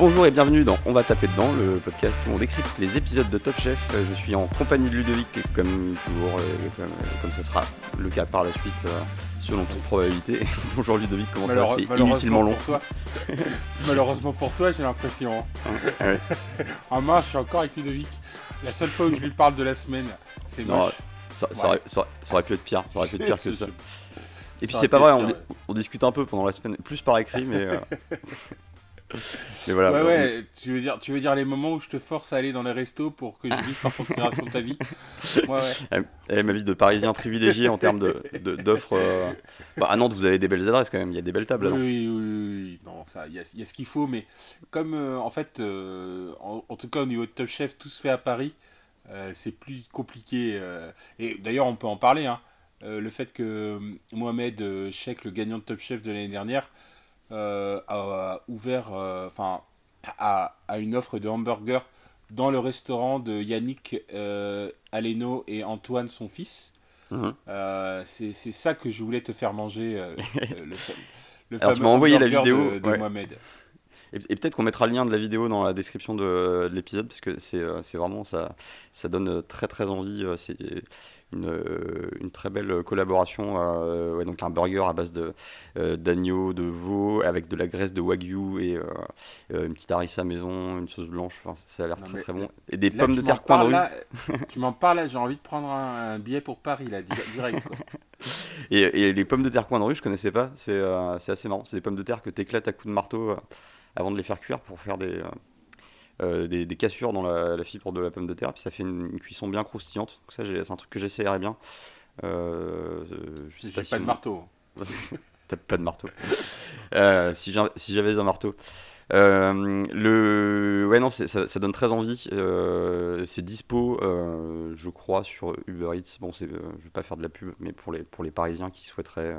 Bonjour et bienvenue dans On va taper dedans, le podcast où on décrypte les épisodes de Top Chef. Euh, Je suis en compagnie de Ludovic, comme toujours, et comme, comme ce sera le cas par la suite, euh, selon toute probabilité. Bonjour Ludovic, comment ça va? C'était inutilement long. pour toi. Malheureusement pour toi, j'ai l'impression. Ah ouais. En main, je suis encore avec Ludovic. La seule fois où je lui parle de la semaine, c'est moche. Ça, ça Ouais. aurait, ça aurait- ça aurait pu être pire, ça aurait pu être pire que ça. Et puis Ça c'est pas vrai, on, discute un peu pendant la semaine, plus par écrit, mais. euh, mais voilà. ouais, on- ouais, tu veux, dire, tu veux dire les moments où je te force à aller dans les restos pour que je vive par procuration de ta vie Ouais, ouais. Ma vie de parisien privilégié en termes de- d'offres. euh, bah, à Nantes, vous avez des belles adresses quand même, il y a des belles tables. Oui, oui, oui, oui. Non, ça, il y a, il y a ce qu'il faut, mais comme euh, en fait, euh, en, en tout cas au niveau de Top Chef, tout se fait à Paris, euh, c'est plus compliqué. et d'ailleurs, on peut en parler. Hein, le fait que Mohamed Cheikh, le gagnant de Top Chef de l'année dernière, a ouvert, euh, enfin, à, à une offre de hamburger dans le restaurant de Yannick euh, Aleno et Antoine, son fils. Euh, c'est ça que je voulais te faire manger, euh, euh, le, le Alors, tu m'as envoyé la vidéo, de, de ouais. Mohamed. Et, et peut-être qu'on mettra le lien de la vidéo dans la description de, de l'épisode parce que c'est euh, c'est vraiment ça, ça donne très très envie. Euh, une, une très belle collaboration. euh, ouais, donc un burger à base de euh, d'agneau, de veau avec de la graisse de wagyu et euh, une petite harissa maison, une sauce blanche. Enfin, ça a l'air très très bon. Et des Là, pommes de terre coin de là, tu m'en parles là, j'ai envie de prendre un, un billet pour Paris là, di- direct. quoi. Et, et les pommes de terre coin de rue, je connaissais pas. C'est assez marrant. C'est des pommes de terre que tu éclates à coups de marteau avant de les faire cuire pour faire des, euh, des, des cassures dans la, la fibre de la pomme de terre. Puis ça fait une, une cuisson bien croustillante. Donc ça, c'est un truc que j'essayerais bien. Euh, je sais pas pas, si de on- marteau. T'as pas de marteau. Euh, si j'avais un marteau. Euh, le... Ouais, non, ça, ça donne très envie. Euh, c'est dispo, euh, je crois, sur Uber Eats. Bon, c'est, je vais pas faire de la pub, mais pour les, pour les Parisiens qui souhaiteraient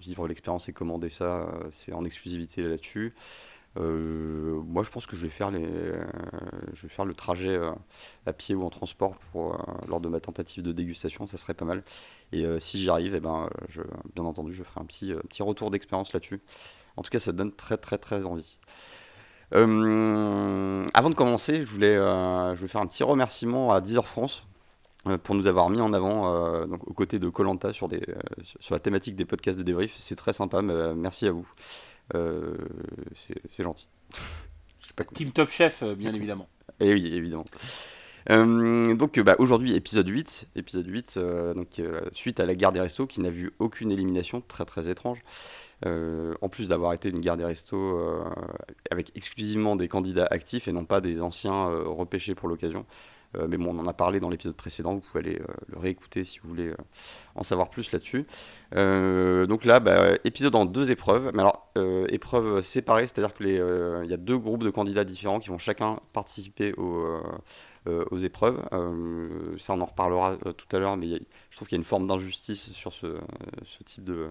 vivre l'expérience et commander ça, c'est en exclusivité là-dessus. Euh, moi, je pense que je vais faire, le trajet euh, à pied ou en transport pour, euh, lors de ma tentative de dégustation. Ça serait pas mal. Et si j'y arrive, eh ben, bien entendu, je ferai un petit, retour d'expérience là-dessus. En tout cas, ça donne très très très envie. Avant de commencer, je voulais, faire un petit remerciement à Deezer France pour nous avoir mis en avant donc, aux côtés de Colanta sur, sur- la thématique des podcasts de débrief. C'est très sympa, mais, merci à vous. Euh, c'est gentil. Team Top Chef, euh, bien évidemment. et oui, évidemment. Euh, donc bah, aujourd'hui, épisode 8, épisode 8 euh, donc, euh, suite à la guerre des restos qui n'a vu aucune élimination, très très étrange. En plus d'avoir été une guerre des restos avec exclusivement des candidats actifs et non pas des anciens repêchés pour l'occasion. Euh, mais bon, on en a parlé dans l'épisode précédent, vous pouvez aller euh, le réécouter si vous voulez euh, en savoir plus là-dessus. Donc là, bah, épisode en deux épreuves, mais alors épreuves séparées, c'est-à-dire qu'il y a deux groupes de candidats différents qui vont chacun participer au, aux épreuves. Ça, on en reparlera tout à l'heure, mais je trouve qu'il y a une forme d'injustice sur ce, ce type de,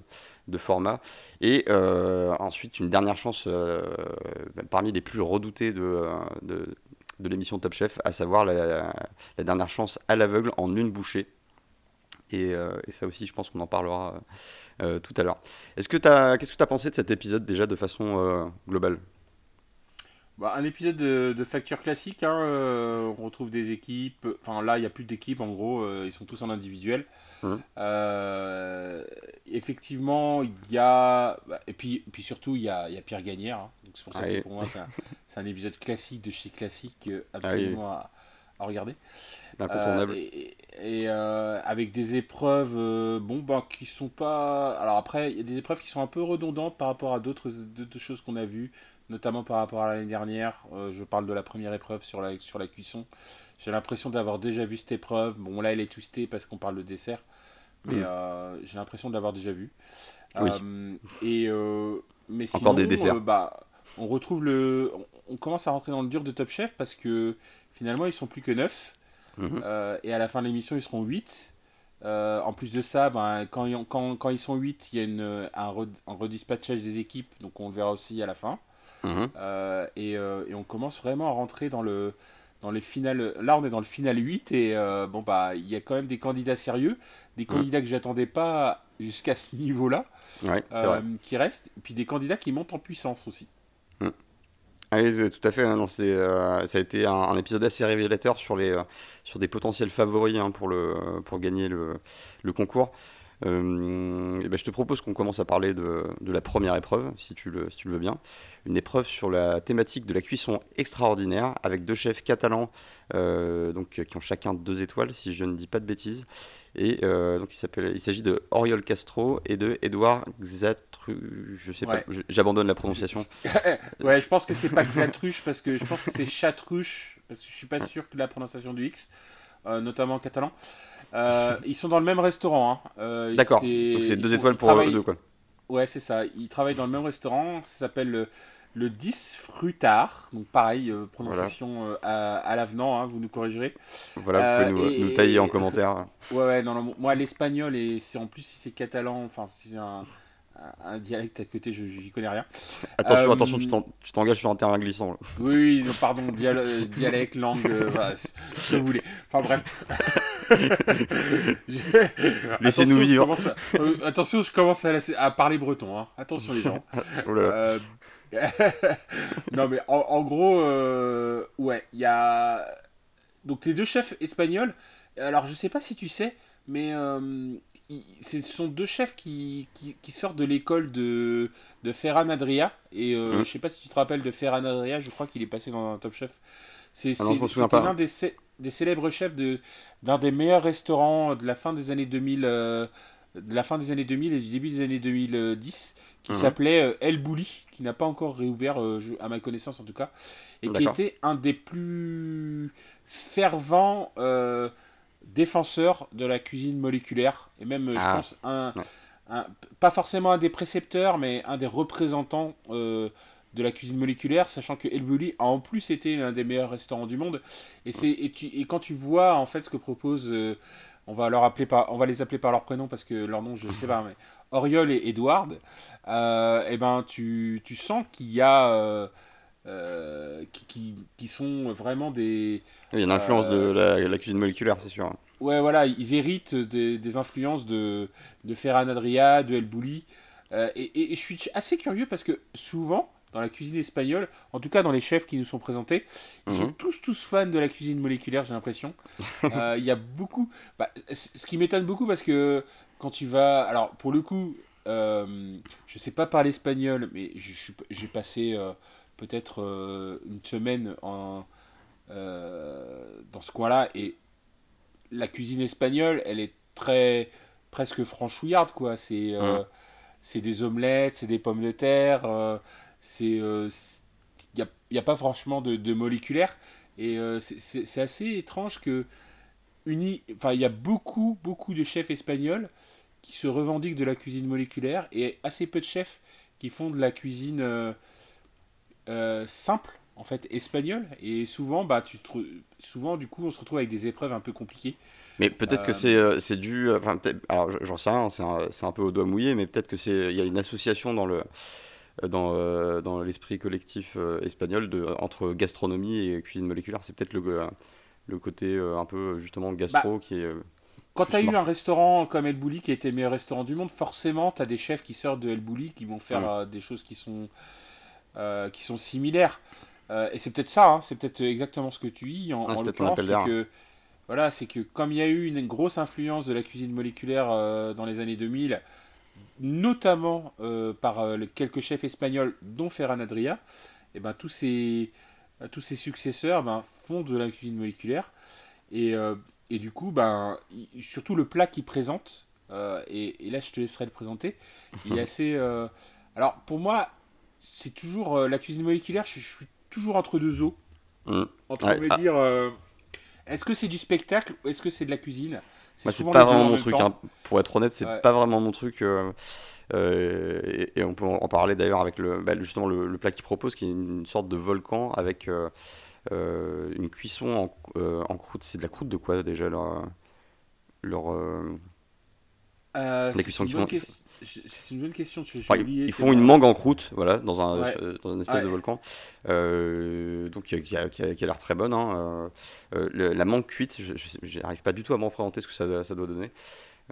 de format. Et ensuite, une dernière chance bah, parmi les plus redoutés de, de l'émission Top Chef, à savoir la, dernière chance à l'aveugle en une bouchée. Et, euh, ça aussi, je pense qu'on en parlera euh, tout à l'heure. Est-ce que qu'est-ce que tu as pensé de cet épisode déjà de façon euh, globale? Bah, un épisode de, facture classique, hein, on retrouve des équipes, enfin là il n'y a plus d'équipes en gros, ils sont tous en individuel. Mhm. Euh, effectivement, il y a, bah, et puis, puis surtout il y a, y a Pierre Gagnère, hein. donc c'est pour ça Ah que oui. c'est- pour moi c'est un, épisode classique de chez classique, euh, Ah oui. absolument à, à regarder. Euh, et et, euh, avec des épreuves bon, bah, qui sont pas. Alors après, il y a des épreuves qui sont un peu redondantes par rapport à d'autres choses qu'on a vues, notamment par rapport à l'année dernière. Euh, je parle de la première épreuve sur la, sur la cuisson. J'ai l'impression d'avoir déjà vu cette épreuve. Bon, là, elle est twistée parce qu'on parle de dessert, mais Mm. euh, j'ai l'impression de l'avoir déjà vu. Oui. Euh, et, mais Encore sinon, des desserts. bah, on retrouve le. On, commence à rentrer dans le dur de Top Chef parce que finalement, ils sont plus que neuf. Mhm. Euh, et à la fin de l'émission, ils seront 8. en plus de ça, ben, quand, quand, quand ils sont 8, il y a une, un, re- un redispatchage des équipes, donc on le verra aussi à la fin. Mhm. Euh, et, euh, et on commence vraiment à rentrer dans, le, dans les finales. Là, on est dans le final 8, et euh, bon, bah, il y a quand même des candidats sérieux, des candidats que j'attendais pas jusqu'à ce niveau-là, Ouais, euh, qui restent, et puis des candidats qui montent en puissance aussi. Ah oui, tout à fait. Hein, non, c'est, ça a été un, épisode assez révélateur sur, les, sur des potentiels favoris hein, pour, le, pour gagner le, le concours. Euh, et ben je te propose qu'on commence à parler de, de, la première épreuve, si tu, le, si tu le veux bien. Une épreuve sur la thématique de la cuisson extraordinaire, avec deux chefs catalans euh, donc, qui ont chacun deux étoiles, si je ne dis pas de bêtises. Et euh, donc il, il s'agit de Oriol Castro et de Edouard Xatru. Je sais pas, j'abandonne la prononciation. ouais, je pense que c'est pas Xatruche parce que je pense que c'est Chatruche parce que je suis pas sûr que la prononciation du X, notamment en catalan. Euh, ils sont dans le même restaurant. Hein. Euh, D'accord. Donc c'est deux étoiles pour eux deux quoi. Ouais, c'est ça. Ils travaillent dans le même restaurant. Ça s'appelle le, le 10 Frutard. Donc pareil, euh, prononciation à, l'avenant, hein, vous nous corrigerez. Voilà, vous pouvez nous, tailler en commentaire. Ouais, ouais, non, moi l'espagnol, et c'est en plus si c'est catalan, enfin si c'est un un dialecte à côté, je n'y connais rien. Attention, euh, attention, tu t'engages sur un terrain glissant. Oui, pardon, euh, dialecte, langue, euh, ce que vous voulez. Enfin bref. Laissez-nous vivre. attention, je commence à, parler breton. Hein. Attention les gens. Oh non mais en, gros, ouais, il y a donc les deux chefs espagnols. Alors je sais pas si tu sais, mais ce sont deux chefs qui, qui, sortent de l'école de, de Ferran Adria. Et euh, mmh. je sais pas si tu te rappelles de Ferran Adria, je crois qu'il est passé dans un Top Chef. C'est ah l'un des, des, célèbres chefs d'un des meilleurs restaurants de la fin des années 2000, euh, de la fin des années 2000 et du début des années 2010, qui mmh. s'appelait euh, El Bouli, qui n'a pas encore réouvert, à ma connaissance en tout cas, et qui était un des plus fervents défenseur de la cuisine moléculaire, et même, je ah. pense, un, pas forcément un des précepteurs, mais un des représentants euh, de la cuisine moléculaire, sachant que El Bulli a en plus été l'un des meilleurs restaurants du monde. Et, c'est, et, tu, et quand tu vois en fait ce que propose, euh, on, va leur appeler par, on va les appeler par leur prénom parce que leur nom je sais pas, mais Oriol et Edward, euh, et eh ben tu, tu sens qu'il y a. qui, qui, qui, sont vraiment des, il y a une influence de euh, la, cuisine moléculaire, c'est sûr. Ouais, voilà, ils héritent des, influences de, de Ferran Adria, de El Bulli. Euh, et, je suis assez curieux parce que souvent, dans la cuisine espagnole, en tout cas dans les chefs qui nous sont présentés, ils sont mhm. tous tous fans de la cuisine moléculaire, j'ai l'impression. Euh, il y a beaucoup... Bah, ce qui m'étonne beaucoup parce que quand tu vas... Alors, pour le coup, je sais pas parler espagnol, mais j'ai passé peut-être une semaine en euh, dans ce coin-là. Et la cuisine espagnole, elle est très presque franchouillarde, quoi. C'est euh, mmh. c'est des omelettes, c'est des pommes de terre, euh, c'est il n'y a, y a, pas franchement de, de moléculaire. Et c'est assez étrange que uni, enfin il y a beaucoup beaucoup de chefs espagnols qui se revendiquent de la cuisine moléculaire et assez peu de chefs qui font de la cuisine simple en fait espagnol. Et souvent bah tu souvent du coup on se retrouve avec des épreuves un peu compliquées. Mais peut-être que euh, c'est euh, c'est dû enfin alors j'en sais rien c'est un, un, peu au doigt mouillé mais peut-être que c'est il y a une association dans le dans, euh, dans l'esprit collectif espagnol de, entre gastronomie et cuisine moléculaire. C'est peut-être le, le côté un peu justement gastro bah, qui est quand tu as eu un restaurant comme El Bulli qui était le meilleur restaurant du monde, forcément, tu as des chefs qui sortent de El Bulli qui vont faire des choses qui sont, qui sont similaires. Euh, et c'est peut-être ça, hein, c'est peut-être exactement ce que tu dis en, ah, l'occurrence, c'est que voilà, c'est que comme il y a eu une, grosse influence de la cuisine moléculaire euh, dans les années 2000, notamment euh, par quelques chefs espagnols, dont Ferran Adria, et ben tous ces tous ses successeurs ben, font de la cuisine moléculaire. Et, et du coup ben surtout le plat qu'ils présentent et, et, là je te laisserai le présenter il est assez alors pour moi c'est toujours la cuisine moléculaire je, je suis toujours entre deux eaux. Mmh. Entre me ah. dire, euh, est-ce que c'est du spectacle ou est-ce que c'est de la cuisine? C'est pas vraiment mon truc. Hein. Pour être honnête, c'est pas vraiment mon truc. Euh, euh, et, on peut en parler d'ailleurs avec le, bah, justement le, plat qu'ils propose, qui est une sorte de volcan avec une cuisson en, en croûte. C'est de la croûte de quoi déjà leur, leur la cuisson qu'ils font. C'est une bonne question. ils font une mangue en croûte, voilà, dans un, euh, dans un espèce de volcan, euh, donc qui a, qui a, l'air très bonne. Hein. Euh, la mangue cuite, je n'arrive pas du tout à m'en présenter ce que ça, ça doit donner.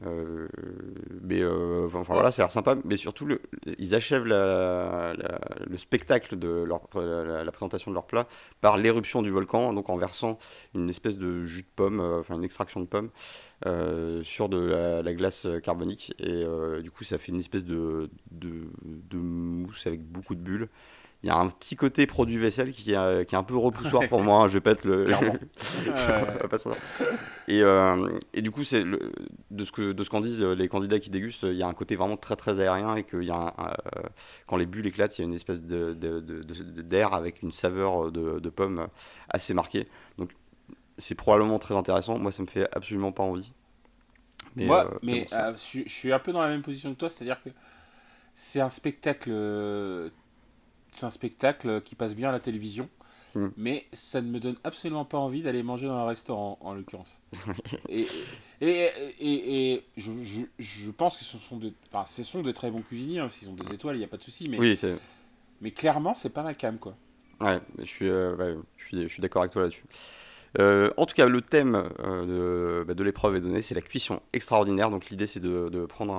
Euh, mais euh, enfin, voilà, ça a l'air sympa. Mais surtout, ils achèvent le spectacle de la, présentation de leur plat par l'éruption du volcan, donc en versant une espèce de jus de pomme, euh, enfin une extraction de pomme, sur de la, glace carbonique. Et du coup, ça fait une espèce de, de mousse avec beaucoup de bulles il y a un petit côté produit vaisselle qui est, qui est un peu repoussoir pour moi. Hein, je vais pas être le. et, euh, et, du coup, c'est de ce que de ce qu'en disent les candidats qui dégustent, il y a un côté vraiment très très aérien et que y a euh, quand les bulles éclatent, il y a une espèce de, d'air avec une saveur de, de pomme assez marquée. Donc c'est probablement très intéressant. Moi, ça me fait absolument pas envie. Mais, Moi, euh, mais je, je suis un peu dans la même position que toi, c'est-à-dire que c'est un spectacle c'est un spectacle qui passe bien à la télévision. Mm. Mais ça ne me donne absolument pas envie d'aller manger dans un restaurant, en l'occurrence. et, et, et, et je, je, je, pense que ce sont de, enfin, ce sont de très bons cuisiniers. Hein, s'ils ont des étoiles, il n'y a pas de souci. Mais, oui, mais clairement, c'est pas ma cam, quoi. Ouais, je suis, euh, je suis, je suis d'accord avec toi là-dessus. Euh, en tout cas, le thème euh, de, bah, de l'épreuve est donné, c'est la cuisson extraordinaire. Donc l'idée, c'est de, de, prendre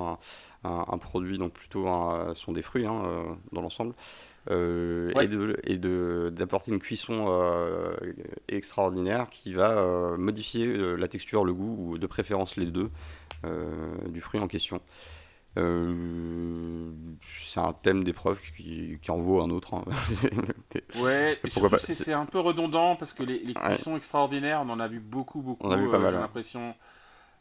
un, un, produit, donc plutôt un, sont des fruits hein, dans l'ensemble, euh, et de et de d'apporter une cuisson euh, extraordinaire qui va euh, modifier la texture, le goût ou de préférence les deux du fruit en question. c'est un thème d'épreuve qui, qui, en vaut un autre. Hein. ouais, c'est un peu redondant parce que les, les cuissons extraordinaires, on en a vu beaucoup, beaucoup. J'ai l'impression.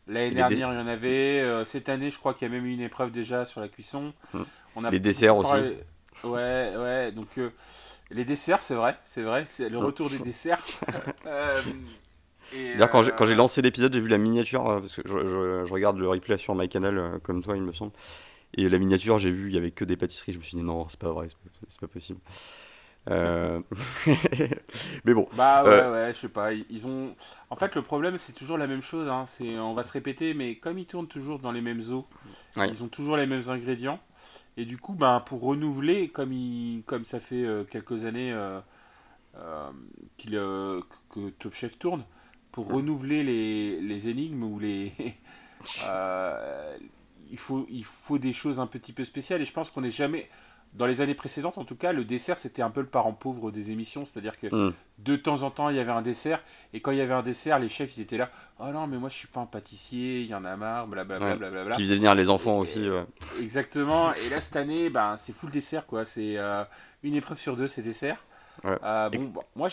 L'année dernière, il y en avait. cette année, je crois qu'il y a même eu une épreuve déjà sur la cuisson. Hum. On a les desserts aussi. Ouais, ouais, donc euh, les desserts, c'est vrai, c'est vrai, c'est le retour des desserts. euh, D'ailleurs, quand j'ai euh, lancé l'épisode, j'ai vu la miniature, euh, parce que je, je, regarde le replay sur MyCanal, comme toi, il me semble. Et la miniature, j'ai vu, il y avait que des pâtisseries. Je me suis dit, non, c'est pas vrai, c'est pas, possible. mais bon. Bah ouais, ouais, je sais pas. Ils ont. En fait, le problème, c'est toujours la même chose. Hein. C'est, on va se répéter, mais comme ils tournent toujours dans les mêmes eaux, ils ont toujours les mêmes ingrédients. Et du coup, ben, pour renouveler, comme, il, comme ça fait euh, quelques années euh, euh, qu'il, que Top Chef tourne, pour renouveler les, les énigmes ou les. il, faut, il faut des choses un petit peu spéciales. Et je pense qu'on n'est jamais dans les années précédentes, en tout cas, le dessert, c'était un peu le parent pauvre des émissions. C'est-à-dire que hmm. de temps en temps, il y avait un dessert. Et quand il y avait un dessert, les chefs, ils étaient là. Oh non, mais moi, je suis pas un pâtissier, il y en a marre, blablabla. Bla, bla, Qui faisait venir les enfants aussi. Exactement. Et là, cette année, ben, c'est full dessert, quoi. C'est euh, une épreuve sur deux, c'est dessert. Euh, bon, moi,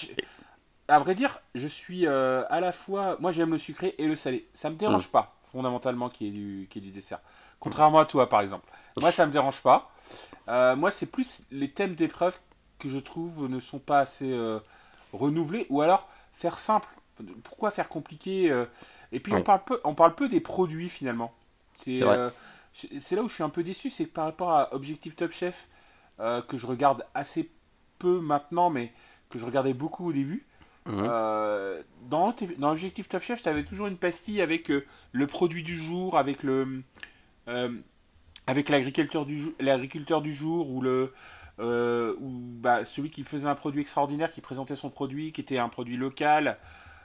à vrai dire, je suis euh, à la fois. Moi, j'aime le sucré et le salé. Ça me dérange hmm. pas, fondamentalement, qu'il y, ait du, qu'il y ait du dessert. Contrairement à toi, par exemple. Moi, ça me dérange pas. Euh, moi, c'est plus les thèmes d'épreuve que je trouve ne sont pas assez euh, renouvelés. Ou alors, faire simple. Pourquoi faire compliqué euh, Et puis, on, parle peu, on parle peu des produits, finalement. C'est là où je suis un peu déçu. C'est que par rapport à Objectif Top Chef, que je regarde assez peu maintenant, mais que je regardais beaucoup au début. Mhm. dans, dans Objectif Top Chef, tu avais toujours une pastille avec le produit du jour, avec le, euh, avec l'agriculteur du, l'agriculteur du jour ou le, euh, ou bah, celui qui faisait un produit extraordinaire, qui présentait son produit, qui était un produit local.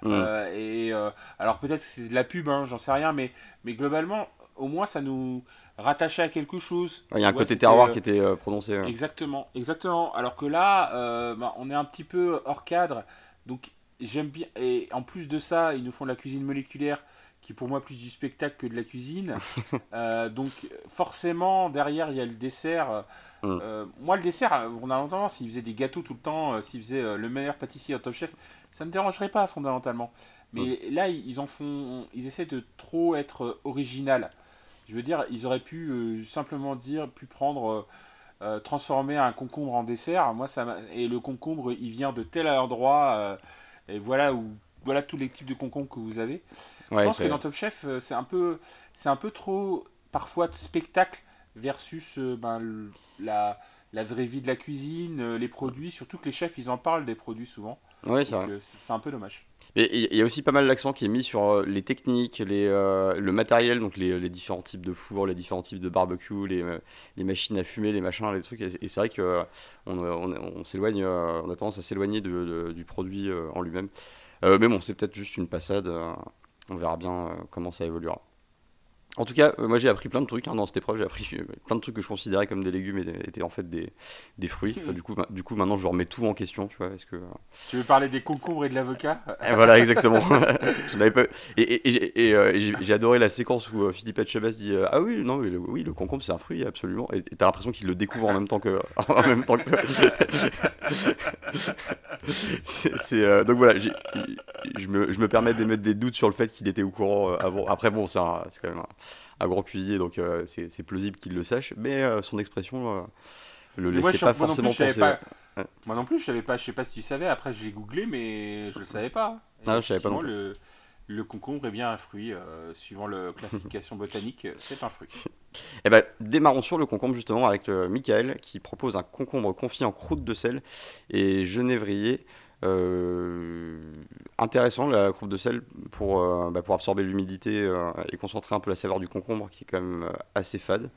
Mm. Euh, et alors peut-être que c'est de la pub, hein, j'en sais rien, mais, mais globalement, au moins ça nous rattachait à quelque chose. Il y a un côté terroir qui était prononcé. Exactement, exactement. Alors que là, bah, on est un petit peu hors cadre. Donc j'aime bien. Et en plus de ça, ils nous font de la cuisine moléculaire qui est pour moi plus du spectacle que de la cuisine. Euh, donc forcément, derrière, il y a le dessert. Mm. Euh, moi, le dessert, fondamentalement, s'il faisait des gâteaux tout le temps, euh, s'il faisait le meilleur pâtissier Top Chef, ça ne me dérangerait pas fondamentalement. Mais mm. là, ils en font, ils essaient de trop être original. Je veux dire, ils auraient pu simplement dire, pu prendre, transformer un concombre en dessert. Moi, ça et le concombre, il vient de tel endroit. et voilà où voilà tous les types de concombres que vous avez. Je pense que dans Top Chef, euh, c'est un peu, c'est un peu trop parfois de spectacle versus euh, ben, la, la vraie vie de la cuisine, euh, les produits. Surtout que les chefs, ils en parlent des produits souvent. Oui, c'est C'est un peu dommage. Et il y a aussi pas mal d'accent qui est mis sur les techniques, les, le matériel, donc les, les, différents types de fours, les différents types de barbecue, les, les machines à fumer, les machins, les trucs. Et, c'est vrai qu'on on, on, s'éloigne, on a tendance à s'éloigner de, du produit en lui-même. Mais bon, c'est peut-être juste une passade. On verra bien euh, comment ça évoluera. En tout cas, euh, moi j'ai appris plein de trucs hein, dans cette épreuve. J'ai appris euh, plein de trucs que je considérais comme des légumes et étaient en fait des, des fruits. Euh, du, coup, ma- du coup, maintenant je remets tout en question. Tu vois, est-ce que. Tu veux parler des concombres et de l'avocat? Et voilà, exactement. Je n'avais pas... Et, et- et j'ai et, euh, adoré la séquence où euh, Philippe Etchebest dit euh, Ah oui, non, le, oui, le concombre c'est un fruit, absolument. Et t'as l'impression qu'il le découvre en même temps que. En même temps que... Euh, donc voilà, je me, je me permets d'émettre des doutes sur le fait qu'il était au courant euh, avant. Après, bon, c'est quand même un, un grand cuisinier, donc euh, c'est plausible qu'il le sache. Mais euh, son expression euh, le Mais moi, laissait je- pas moi non plus, forcément penser. pas. Ouais. Moi non plus, je savais pas. Je sais pas si tu savais. Après, je l'ai googlé, mais je le savais pas. Et Ah, je savais pas non Le, le concombre est bien un fruit. suivant la classification botanique, c'est un fruit. Eh ben, démarrons sur le concombre justement avec Michael qui propose un concombre confit en croûte de sel et genévrier. Euh, intéressant la croûte de sel pour, euh, bah, pour absorber l'humidité euh, et concentrer un peu la saveur du concombre qui est quand même assez fade.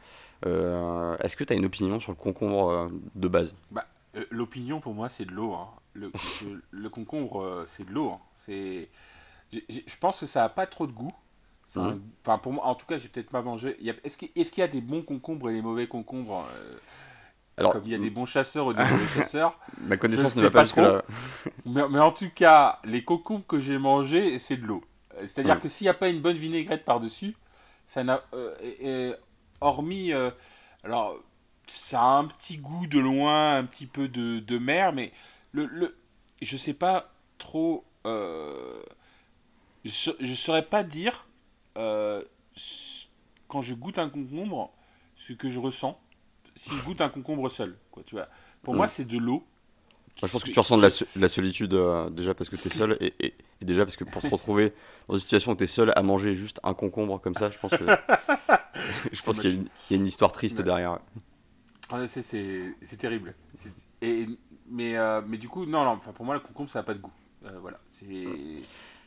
Est-ce que tu as une opinion sur le concombre de base? Bah, l'opinion pour moi, c'est de l'eau. hein. Le, le- le concombre, c'est de l'eau. hein. C'est, je pense que ça a pas trop de goût. Enfin, pour moi, en tout cas, j'ai peut-être pas mangé. Est-ce qu'il est-ce qu'il y a des bons concombres et des mauvais concombres Alors, Comme il y a des bons chasseurs ou des mauvais chasseurs. ma connaissance je ne va sais pas là. Mais, mais en tout cas, les concombres que j'ai mangés, c'est de l'eau. C'est-à-dire Ouais. que s'il n'y a pas une bonne vinaigrette par-dessus, ça n'a. euh, hormis. euh, alors, ça a un petit goût de loin, un petit peu de, de mer, mais le, le, je sais pas trop. euh, je ne saurais pas dire, quand je goûte un concombre, ce que je ressens, s'il goûte un concombre seul. Quoi, tu vois. Pour moi, c'est de l'eau. Je pense que tu ressens de la, so- de la solitude euh, déjà parce que tu es seul et, et- et déjà parce que pour te retrouver dans une situation où tu es seul à manger juste un concombre comme ça, je pense que je pense qu'il y, a une- il y a une histoire triste Ouais. derrière. Ah, c'est- terrible. Et, mais, euh, mais du coup, non, non, enfin, pour moi, le concombre, ça n'a pas de goût. Euh, voilà, c'est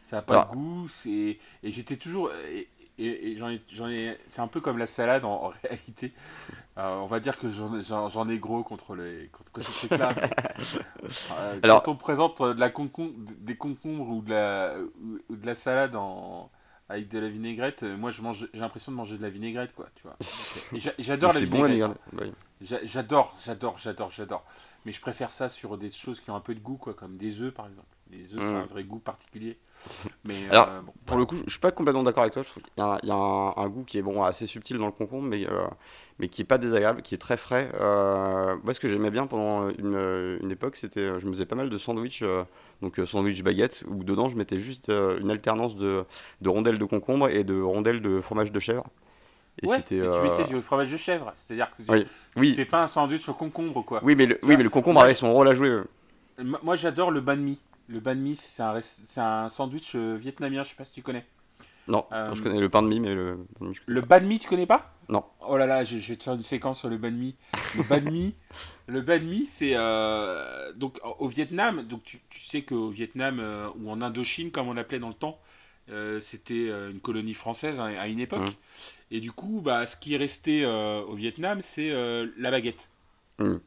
ça n'a pas Alors- de goût. c'est Et j'étais toujours. Et, et- et j'en ai, c'est un peu comme la salade en, en réalité. Euh, on va dire que j'en ai- j'en j'en ai gros contre, les, contre ce truc-là. euh, Alors- quand on présente de la concombre, des concombres ou de la, ou, de la salade en, avec de la vinaigrette, euh, moi je mange, j'ai l'impression de manger de la vinaigrette, quoi. Tu vois. J'adore la bon vinaigrette. hein. J'adore, j'adore, j'adore, j'adore. Mais je préfère ça sur des choses qui ont un peu de goût, quoi, comme des œufs par exemple. Les œufs, c'est Mm. un vrai goût particulier. Mais Alors, euh, bon, Pour le coup, je suis pas complètement d'accord avec toi. Je trouve qu'il y a, il y a un- un goût qui est bon, assez subtil dans le concombre, mais, euh, mais qui est pas désagréable, qui est très frais. Euh, moi, ce que j'aimais bien pendant une, une époque, c'était, euh, je me faisais pas mal de sandwich, euh, donc sandwich baguette, où dedans je mettais juste une alternance de, de rondelles de concombre et de rondelles de fromage de chèvre. Et ouais, c'était, tu euh, mettais du fromage de chèvre. C'est-à-dire que tu, Oui, tu oui. fais pas un sandwich au concombre, quoi. Oui, mais le, oui, mais le concombre moi, avait son rôle à jouer. Moi, j'adore le banh mi. Le banh mi, c'est un, un sandwich euh, vietnamien, je sais pas si tu connais. Non, Euh, je connais le pain de mie, mais le. Le banh mi, tu connais pas? Non. Oh là là, je, je vais te faire une séquence sur le banh mi. Le banh mi, le banh mi, c'est euh, donc au Vietnam. Donc tu, tu sais qu'au Vietnam euh, ou en Indochine, comme on l'appelait dans le temps, euh, c'était euh, une colonie française hein, à une époque. Mhm. Et du coup, bah, ce qui est resté euh, au Vietnam, c'est euh, la baguette. Mhm.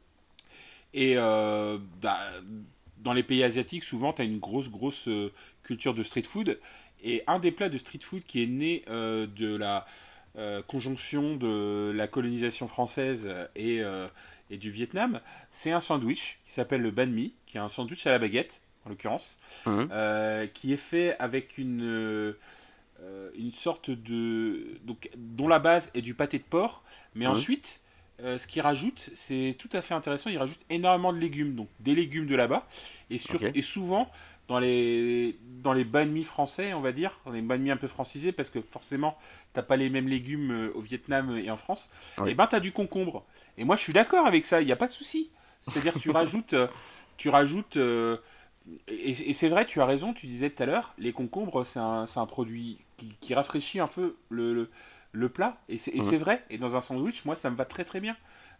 Et euh, bah, dans les pays asiatiques, souvent, tu as une grosse, grosse culture de street food. Et un des plats de street food qui est né de la conjonction de la colonisation française et, et du Vietnam, c'est un sandwich qui s'appelle le banh mi, qui est un sandwich à la baguette, en l'occurrence, euh, qui est fait avec une, une sorte de... Donc, dont la base est du pâté de porc, mais ensuite, euh, ce qu'il rajoute, c'est tout à fait intéressant, il rajoute énormément de légumes, donc des légumes de là-bas, et, sur, et souvent, dans les, dans les banh français, on va dire, dans les banh un peu francisés, parce que forcément, t'as pas les mêmes légumes euh, au Vietnam et en France, Oui. et ben t'as du concombre. Et moi, je suis d'accord avec ça, il n'y a pas de souci. C'est-à-dire que tu rajoutes... euh, tu rajoutes euh, et, et c'est vrai, tu as raison, tu disais tout à l'heure, les concombres, c'est un, c'est un produit qui, qui rafraîchit un peu le, le, le plat. Et c'est vrai, et dans un sandwich, moi, ça me va très très bien.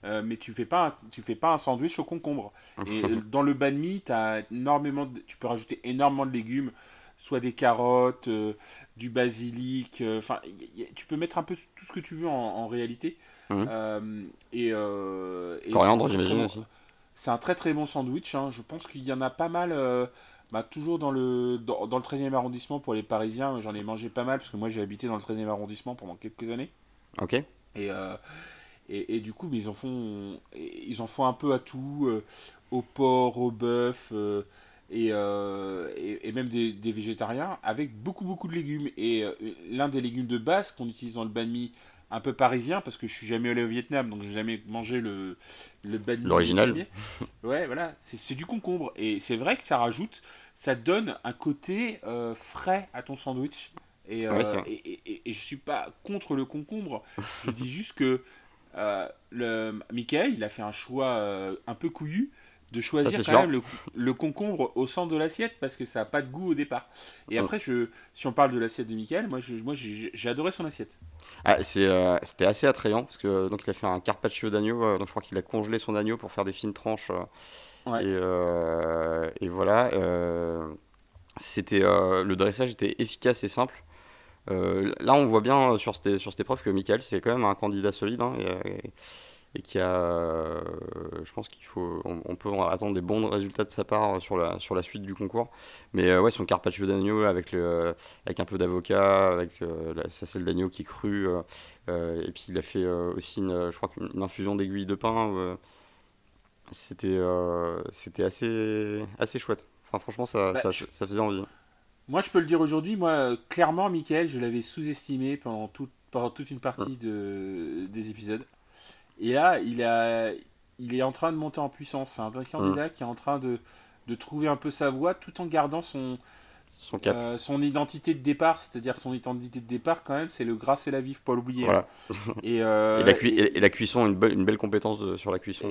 Euh, mais tu fais pas un, tu fais pas un sandwich au concombre. Et euh, dans le banh mi, as énormément de- tu peux rajouter énormément de légumes, soit des carottes, euh, du basilic, enfin, tu peux mettre un peu tout ce que tu veux en, en réalité. Et, et Coriandre, c'est j'imagine un très très bon sandwich. hein. Je pense qu'il y en a pas mal, bah, toujours dans le, dans, dans le 13 arrondissement pour les Parisiens. J'en ai mangé pas mal parce que moi j'ai habité dans le 13 arrondissement pendant quelques années. Ok. Et, euh, et, et du coup, mais ils en font, ils en font un peu à tout, euh, au porc, au bœuf, euh, et, et, et même des, des végétariens, avec beaucoup beaucoup de légumes. Et l'un des légumes de base qu'on utilise dans le banh mi, un peu parisien, parce que je suis jamais allé au Vietnam, donc j'ai jamais mangé le, le. L'original. Ouais, voilà, c'est du concombre. Et c'est vrai que ça rajoute, ça donne un côté euh, frais à ton sandwich. Et, euh, Ouais, et- et je suis pas contre le concombre. Je dis juste que euh, le Michael, il a fait un choix euh, un peu couillu de choisir Ça, quand sûr. même le, le concombre au centre de l'assiette parce que ça a pas de goût au départ. Et Mm. après, je, si on parle de l'assiette de Michael, moi, je, moi j'ai adoré son assiette. Ah, c'est, euh, c'était assez attrayant parce que donc il a fait un carpaccio d'agneau. euh, donc je crois qu'il a congelé son agneau pour faire des fines tranches. euh, Ouais. Et, euh, et voilà. euh, c'était euh, le dressage était efficace et simple. Euh, là, on voit bien euh, sur cette, sur cette épreuve que Michael, c'est quand même un candidat solide hein, et, et qui a, euh, je pense qu'il faut, on, on peut attendre des bons résultats de sa part sur la, sur la suite du concours. Mais euh, ouais, son carpaccio d'agneau avec, le, avec un peu d'avocat, avec euh, la, sa selle d'agneau qui est crue, euh, euh, et puis il a fait euh, aussi, une, je crois une infusion d'aiguilles de pain. euh, c'était euh, c'était assez, assez chouette. Enfin, franchement, ça, Bah, ça, je- ça faisait envie. Moi, je peux le dire aujourd'hui, moi, euh, clairement, Michael, je l'avais sous-estimé pendant, tout- pendant toute une partie de, des épisodes. Et là, il, a, il est en train de monter en puissance. C'est un candidat qui est en train de, de trouver un peu sa voie tout en gardant son, Son cap. euh, son identité de départ. C'est-à-dire son identité de départ, quand même, c'est le gras et la vif, pas l'oublier. voilà. Et, euh, et, la cui- et- et- et la cuisson, une, belle- une belle compétence de- sur la cuisson.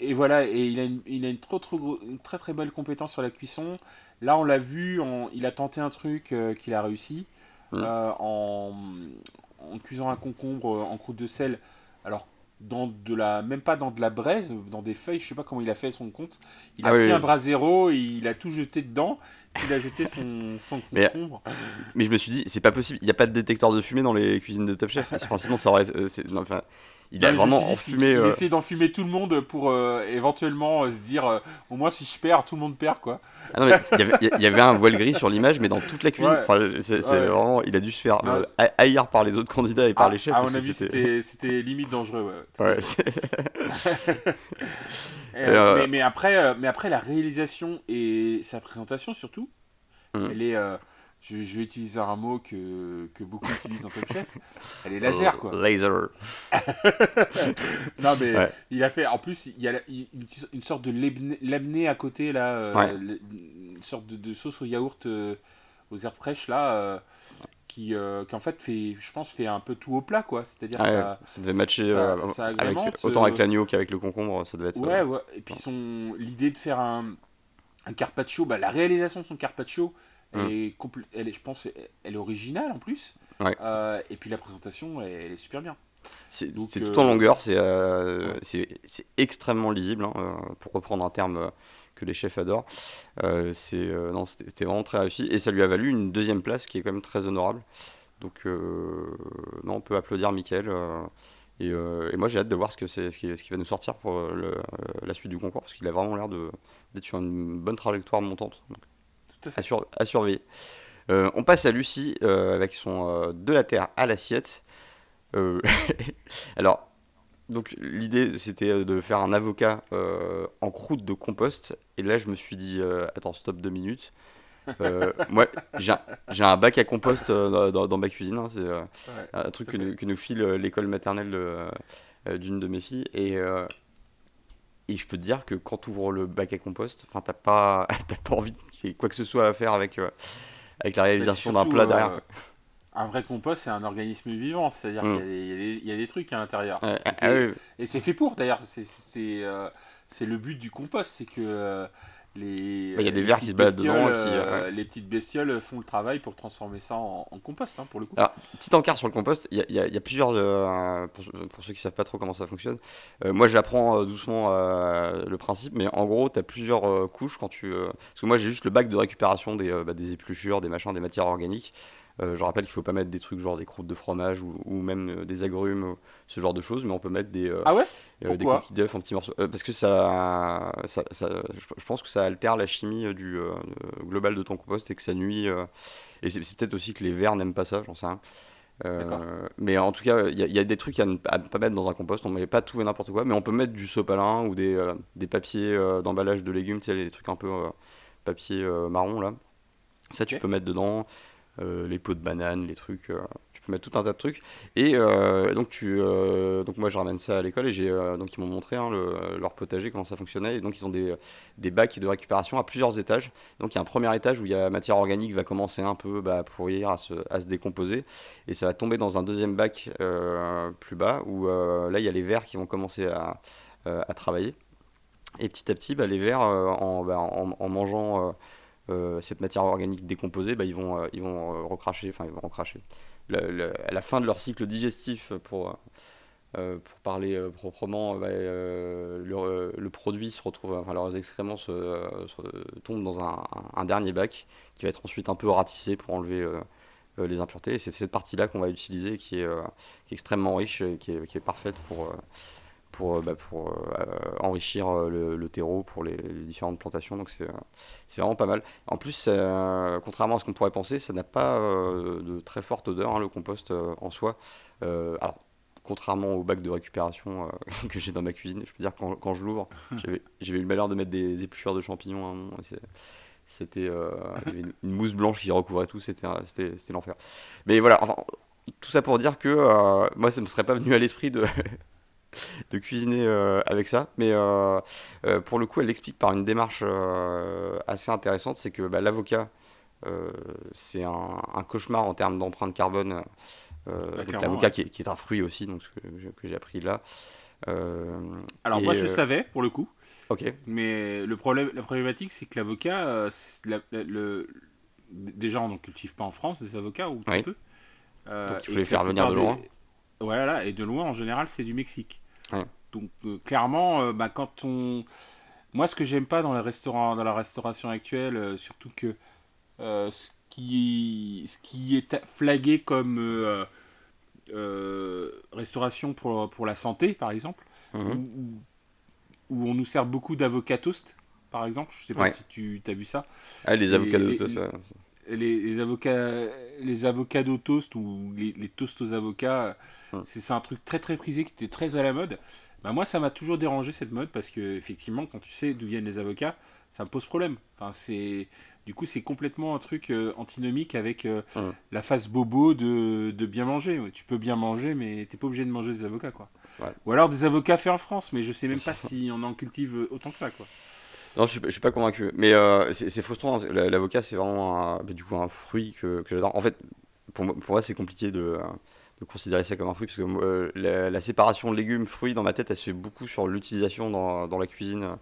et, voilà, et il a une, il a une, trop, trop gros- une très très belle compétence sur la cuisson. Là, on l'a vu, il a tenté un truc euh, qu'il a réussi euh, en, en cuisant un concombre en croûte de sel. Alors, dans de la, même pas dans de la braise, dans des feuilles, je sais pas comment il a fait son compte. Il a Ah pris oui, un oui. brasero, et il a tout jeté dedans, il a jeté son, son Mais-. Mais je me suis dit, c'est pas possible, il n'y a pas de détecteur de fumée dans les cuisines de Top Chef. Enfin, sinon, ça aurait. euh, non, enfin, il a Non, vraiment dit, enfumé. Il euh, essaie d'enfumer tout le monde pour euh, éventuellement euh, se dire au moins si je perds, tout le monde perd quoi. Ah non, il y avait- il y avait un voile gris sur l'image, mais dans toute la cuisine. Ouais. Enfin, c'est Ouais. vraiment, il a dû se faire ha- haïr par les autres candidats et par Ah, les chefs. À mon avis, c'était- limite dangereux. Ouais, euh, mais, mais après, mais après, la réalisation et sa présentation surtout, Mhm. elle est. euh, je, je vais utiliser un mot que, que beaucoup utilisent en Top Chef. Elle est laser quoi. Laser. Non mais Ouais. il a fait. En plus, il y a une, une sorte de lamné à côté là, euh, Ouais. une sorte de, de sauce au yaourt euh, aux herbes fraîches là. euh, qui, qui en fait fait, je pense, fait un peu tout au plat quoi. C'est-à-dire Ouais, ça, ça devait matcher ça- ça avec, agrémente, autant avec l'agneau qu'avec le concombre, ça devait être. Ouais, ouais. Et puis son l'idée de faire un, un carpaccio, bah, la réalisation de son carpaccio, elle Mm. est complè- elle est, je pense, elle est originale en plus. Ouais. Euh, et puis la présentation, elle, elle est super bien. C'est euh, tout en longueur, c'est euh, ouais. c'est- extrêmement lisible, hein, euh, pour reprendre un terme euh, que les chefs adorent. Euh, c'est euh, non, c'était vraiment très réussi et ça lui a valu une deuxième place qui est quand même très honorable. Donc euh, non, on peut applaudir Mickaël. euh, et, euh, et moi j'ai hâte de voir ce, que c'est, ce, qui, ce qui va nous sortir pour euh, le- euh, la suite du concours parce qu'il a vraiment l'air d'être sur une bonne trajectoire montante. Donc, Tout à à, fait. sur- à surveiller. Euh, on passe à Lucie euh, avec son euh, De la terre à l'assiette. Alors, donc l'idée c'était de faire un avocat en croûte de compost. Et là, je me suis dit, attends, stop deux minutes. Moi, j'ai un, bac à compost dans, dans ma cuisine. hein, c'est Ouais. un truc que, nous- que nous file l'école maternelle de, d'une de mes filles. Et, et je peux te dire que quand tu ouvres le bac à compost, enfin, t'as pas, t'as pas envie ait quoi que ce soit à faire avec, euh, avec la c'est réalisation d'un plat euh, derrière. Un vrai compost, c'est un organisme vivant, c'est-à-dire Mm. qu'il y a des- y, y a trucs à l'intérieur. Ouais, ah, oui, Et c'est fait pour d'ailleurs. C'est euh, c'est le but du compost, c'est que euh, les, Bah, il y a des les vers qui se baladent et qui, euh, ouais. les petites bestioles font le travail pour transformer ça en, en compost, hein, pour le coup. Alors, petit encart sur le compost, il y a, y y plusieurs. euh, pour, pour ceux qui savent pas trop comment ça fonctionne, euh, moi j'apprends euh, doucement euh, le principe, mais en gros, tu as plusieurs euh, couches quand tu. euh, parce que moi j'ai juste le bac de récupération des, euh, bah, des épluchures, des machins, des matières organiques. Je rappelle qu'il faut pas mettre des trucs genre des croûtes de fromage ou, ou même des agrumes, ce genre de choses, mais on peut mettre des, ah ouais? des coquilles d'œufs en petits morceaux. parce que ça, ça, ça, je pense que ça altère la chimie du global de ton compost et que ça nuit. et c'est peut-être aussi que les vers n'aiment pas ça, j'en sais rien. Euh, mais en tout cas, il y, a des trucs à ne pas mettre dans un compost. On met pas tout et n'importe quoi, mais on peut mettre du sopalin ou des, euh, des papiers euh, d'emballage de légumes, tu sais, les trucs un peu papier marron là. Ça, tu peux mettre dedans. Les pots de banane, les trucs mettre tout un tas de trucs. Et euh, donc, tu, euh, donc moi, je ramène ça à l'école et euh, donc ils m'ont montré hein, leur potager, comment ça fonctionnait. Et donc, ils ont des, des bacs de récupération à plusieurs étages. Donc, il y a un premier étage où il y a la matière organique va commencer un peu bah, à pourrir, à se, à se, décomposer. Et ça va tomber dans un deuxième bac plus bas où là, il y a les vers qui vont commencer à, à travailler. Et petit à petit, bah, les vers, bah, en, mangeant cette matière organique décomposée, bah, ils vont, ils vont recracher, enfin ils vont recracher à la fin de leur cycle digestif, pour, euh, pour parler euh, proprement, bah, euh, le, produit se retrouve, leurs excréments tombent dans un, dernier bac qui va être ensuite un peu ratissé pour enlever les impuretés. Et c'est cette partie-là qu'on va utiliser qui est, qui est, extrêmement riche et qui est, qui est parfaite pour pour, bah, pour euh, enrichir euh, le, terreau pour les, différentes plantations. Donc c'est vraiment pas mal. En plus, contrairement à ce qu'on pourrait penser, ça n'a pas euh, de très forte odeur, hein, le compost en soi. alors, contrairement au bac de récupération que j'ai dans ma cuisine, je peux dire que quand, je l'ouvre, j'avais eu le malheur de mettre des épluchures de champignons C'était une, mousse blanche qui recouvrait tout, c'était l'enfer. Mais voilà, enfin, tout ça pour dire que moi, ça ne me serait pas venu à l'esprit de, de cuisiner euh, avec ça. Mais euh, euh, pour le coup, elle l'explique par une démarche assez intéressante, c'est que bah, l'avocat, c'est un, cauchemar en termes d'empreinte carbone. l'avocat qui, est un fruit aussi, donc ce que, j'ai appris là. Alors moi je savais pour le coup. Ok. Mais le problème, la problématique, c'est que l'avocat, le, déjà on n'en cultive pas en France des avocats ou très peu. donc il faut les faire venir de loin. Voilà, et de loin, en général, c'est du Mexique. Donc, euh, clairement, euh, bah, quand on. Moi, ce que j'aime pas dans, les restaurants, dans la restauration actuelle, euh, surtout que ce, qui, ce qui est flagué comme restauration pour, pour la santé, par exemple, mhm. où, on nous sert beaucoup d'avocats toast, par exemple. Je sais pas si tu as vu ça. Ah, les avocats toast, les, avocats les avocats toast ou les, les toasts aux avocats c'est un truc très très prisé qui était très à la mode. Bah moi ça m'a toujours dérangé cette mode parce que effectivement quand tu sais d'où viennent les avocats ça me pose problème. Enfin c'est du coup c'est complètement un truc euh, antinomique avec euh, la face bobo de, de, bien manger. Tu peux bien manger mais t'es pas obligé de manger des avocats quoi. Ou alors des avocats faits en France mais je sais même pas si on en cultive autant que ça quoi non, je suis, suis pas convaincu. Mais euh, c'est frustrant. L'avocat, c'est vraiment un, du coup, un fruit que, que j'adore. En fait, pour, pour moi, c'est compliqué de, de, considérer ça comme un fruit parce que euh, la, séparation légumes-fruits, dans ma tête, elle se fait beaucoup sur l'utilisation dans, dans, la cuisine.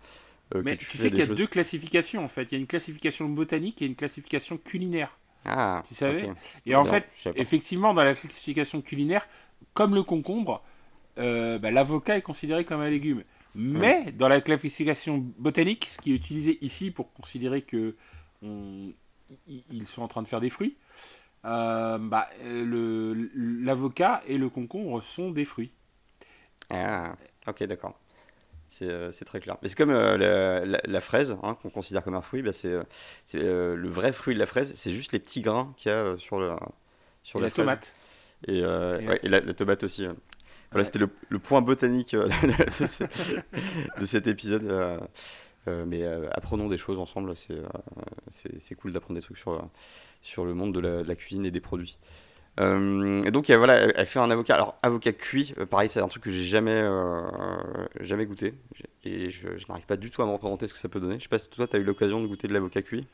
Euh, mais tu, sais qu'il y a deux classifications en fait. Il y a une classification botanique et une classification culinaire. Ah, tu savais Et en fait, effectivement, dans la classification culinaire, comme le concombre, bah, l'avocat est considéré comme un légume. Mais dans la classification botanique, ce qui est utilisé ici pour considérer que ils sont en train de faire des fruits, euh, bah, l'avocat et le concombre sont des fruits. Ah, ok, d'accord. C'est euh, très clair. Mais c'est comme euh, la, fraise, hein, qu'on considère comme un fruit, bah, c'est le vrai fruit de la fraise, c'est juste les petits grains qu'il y a sur, le, sur la, tomate. Et, la, tomate aussi. Voilà, c'était le, point botanique euh, de, cet épisode. Euh, euh, mais apprenons des choses ensemble, c'est cool d'apprendre des trucs sur, sur le monde de la, cuisine et des produits. et donc voilà, elle, fait un avocat. Alors avocat cuit, pareil, c'est un truc que j'ai jamais, jamais goûté. Et je, n'arrive pas du tout à me représenter ce que ça peut donner. Je sais pas si toi, tu as eu l'occasion de goûter de l'avocat cuit?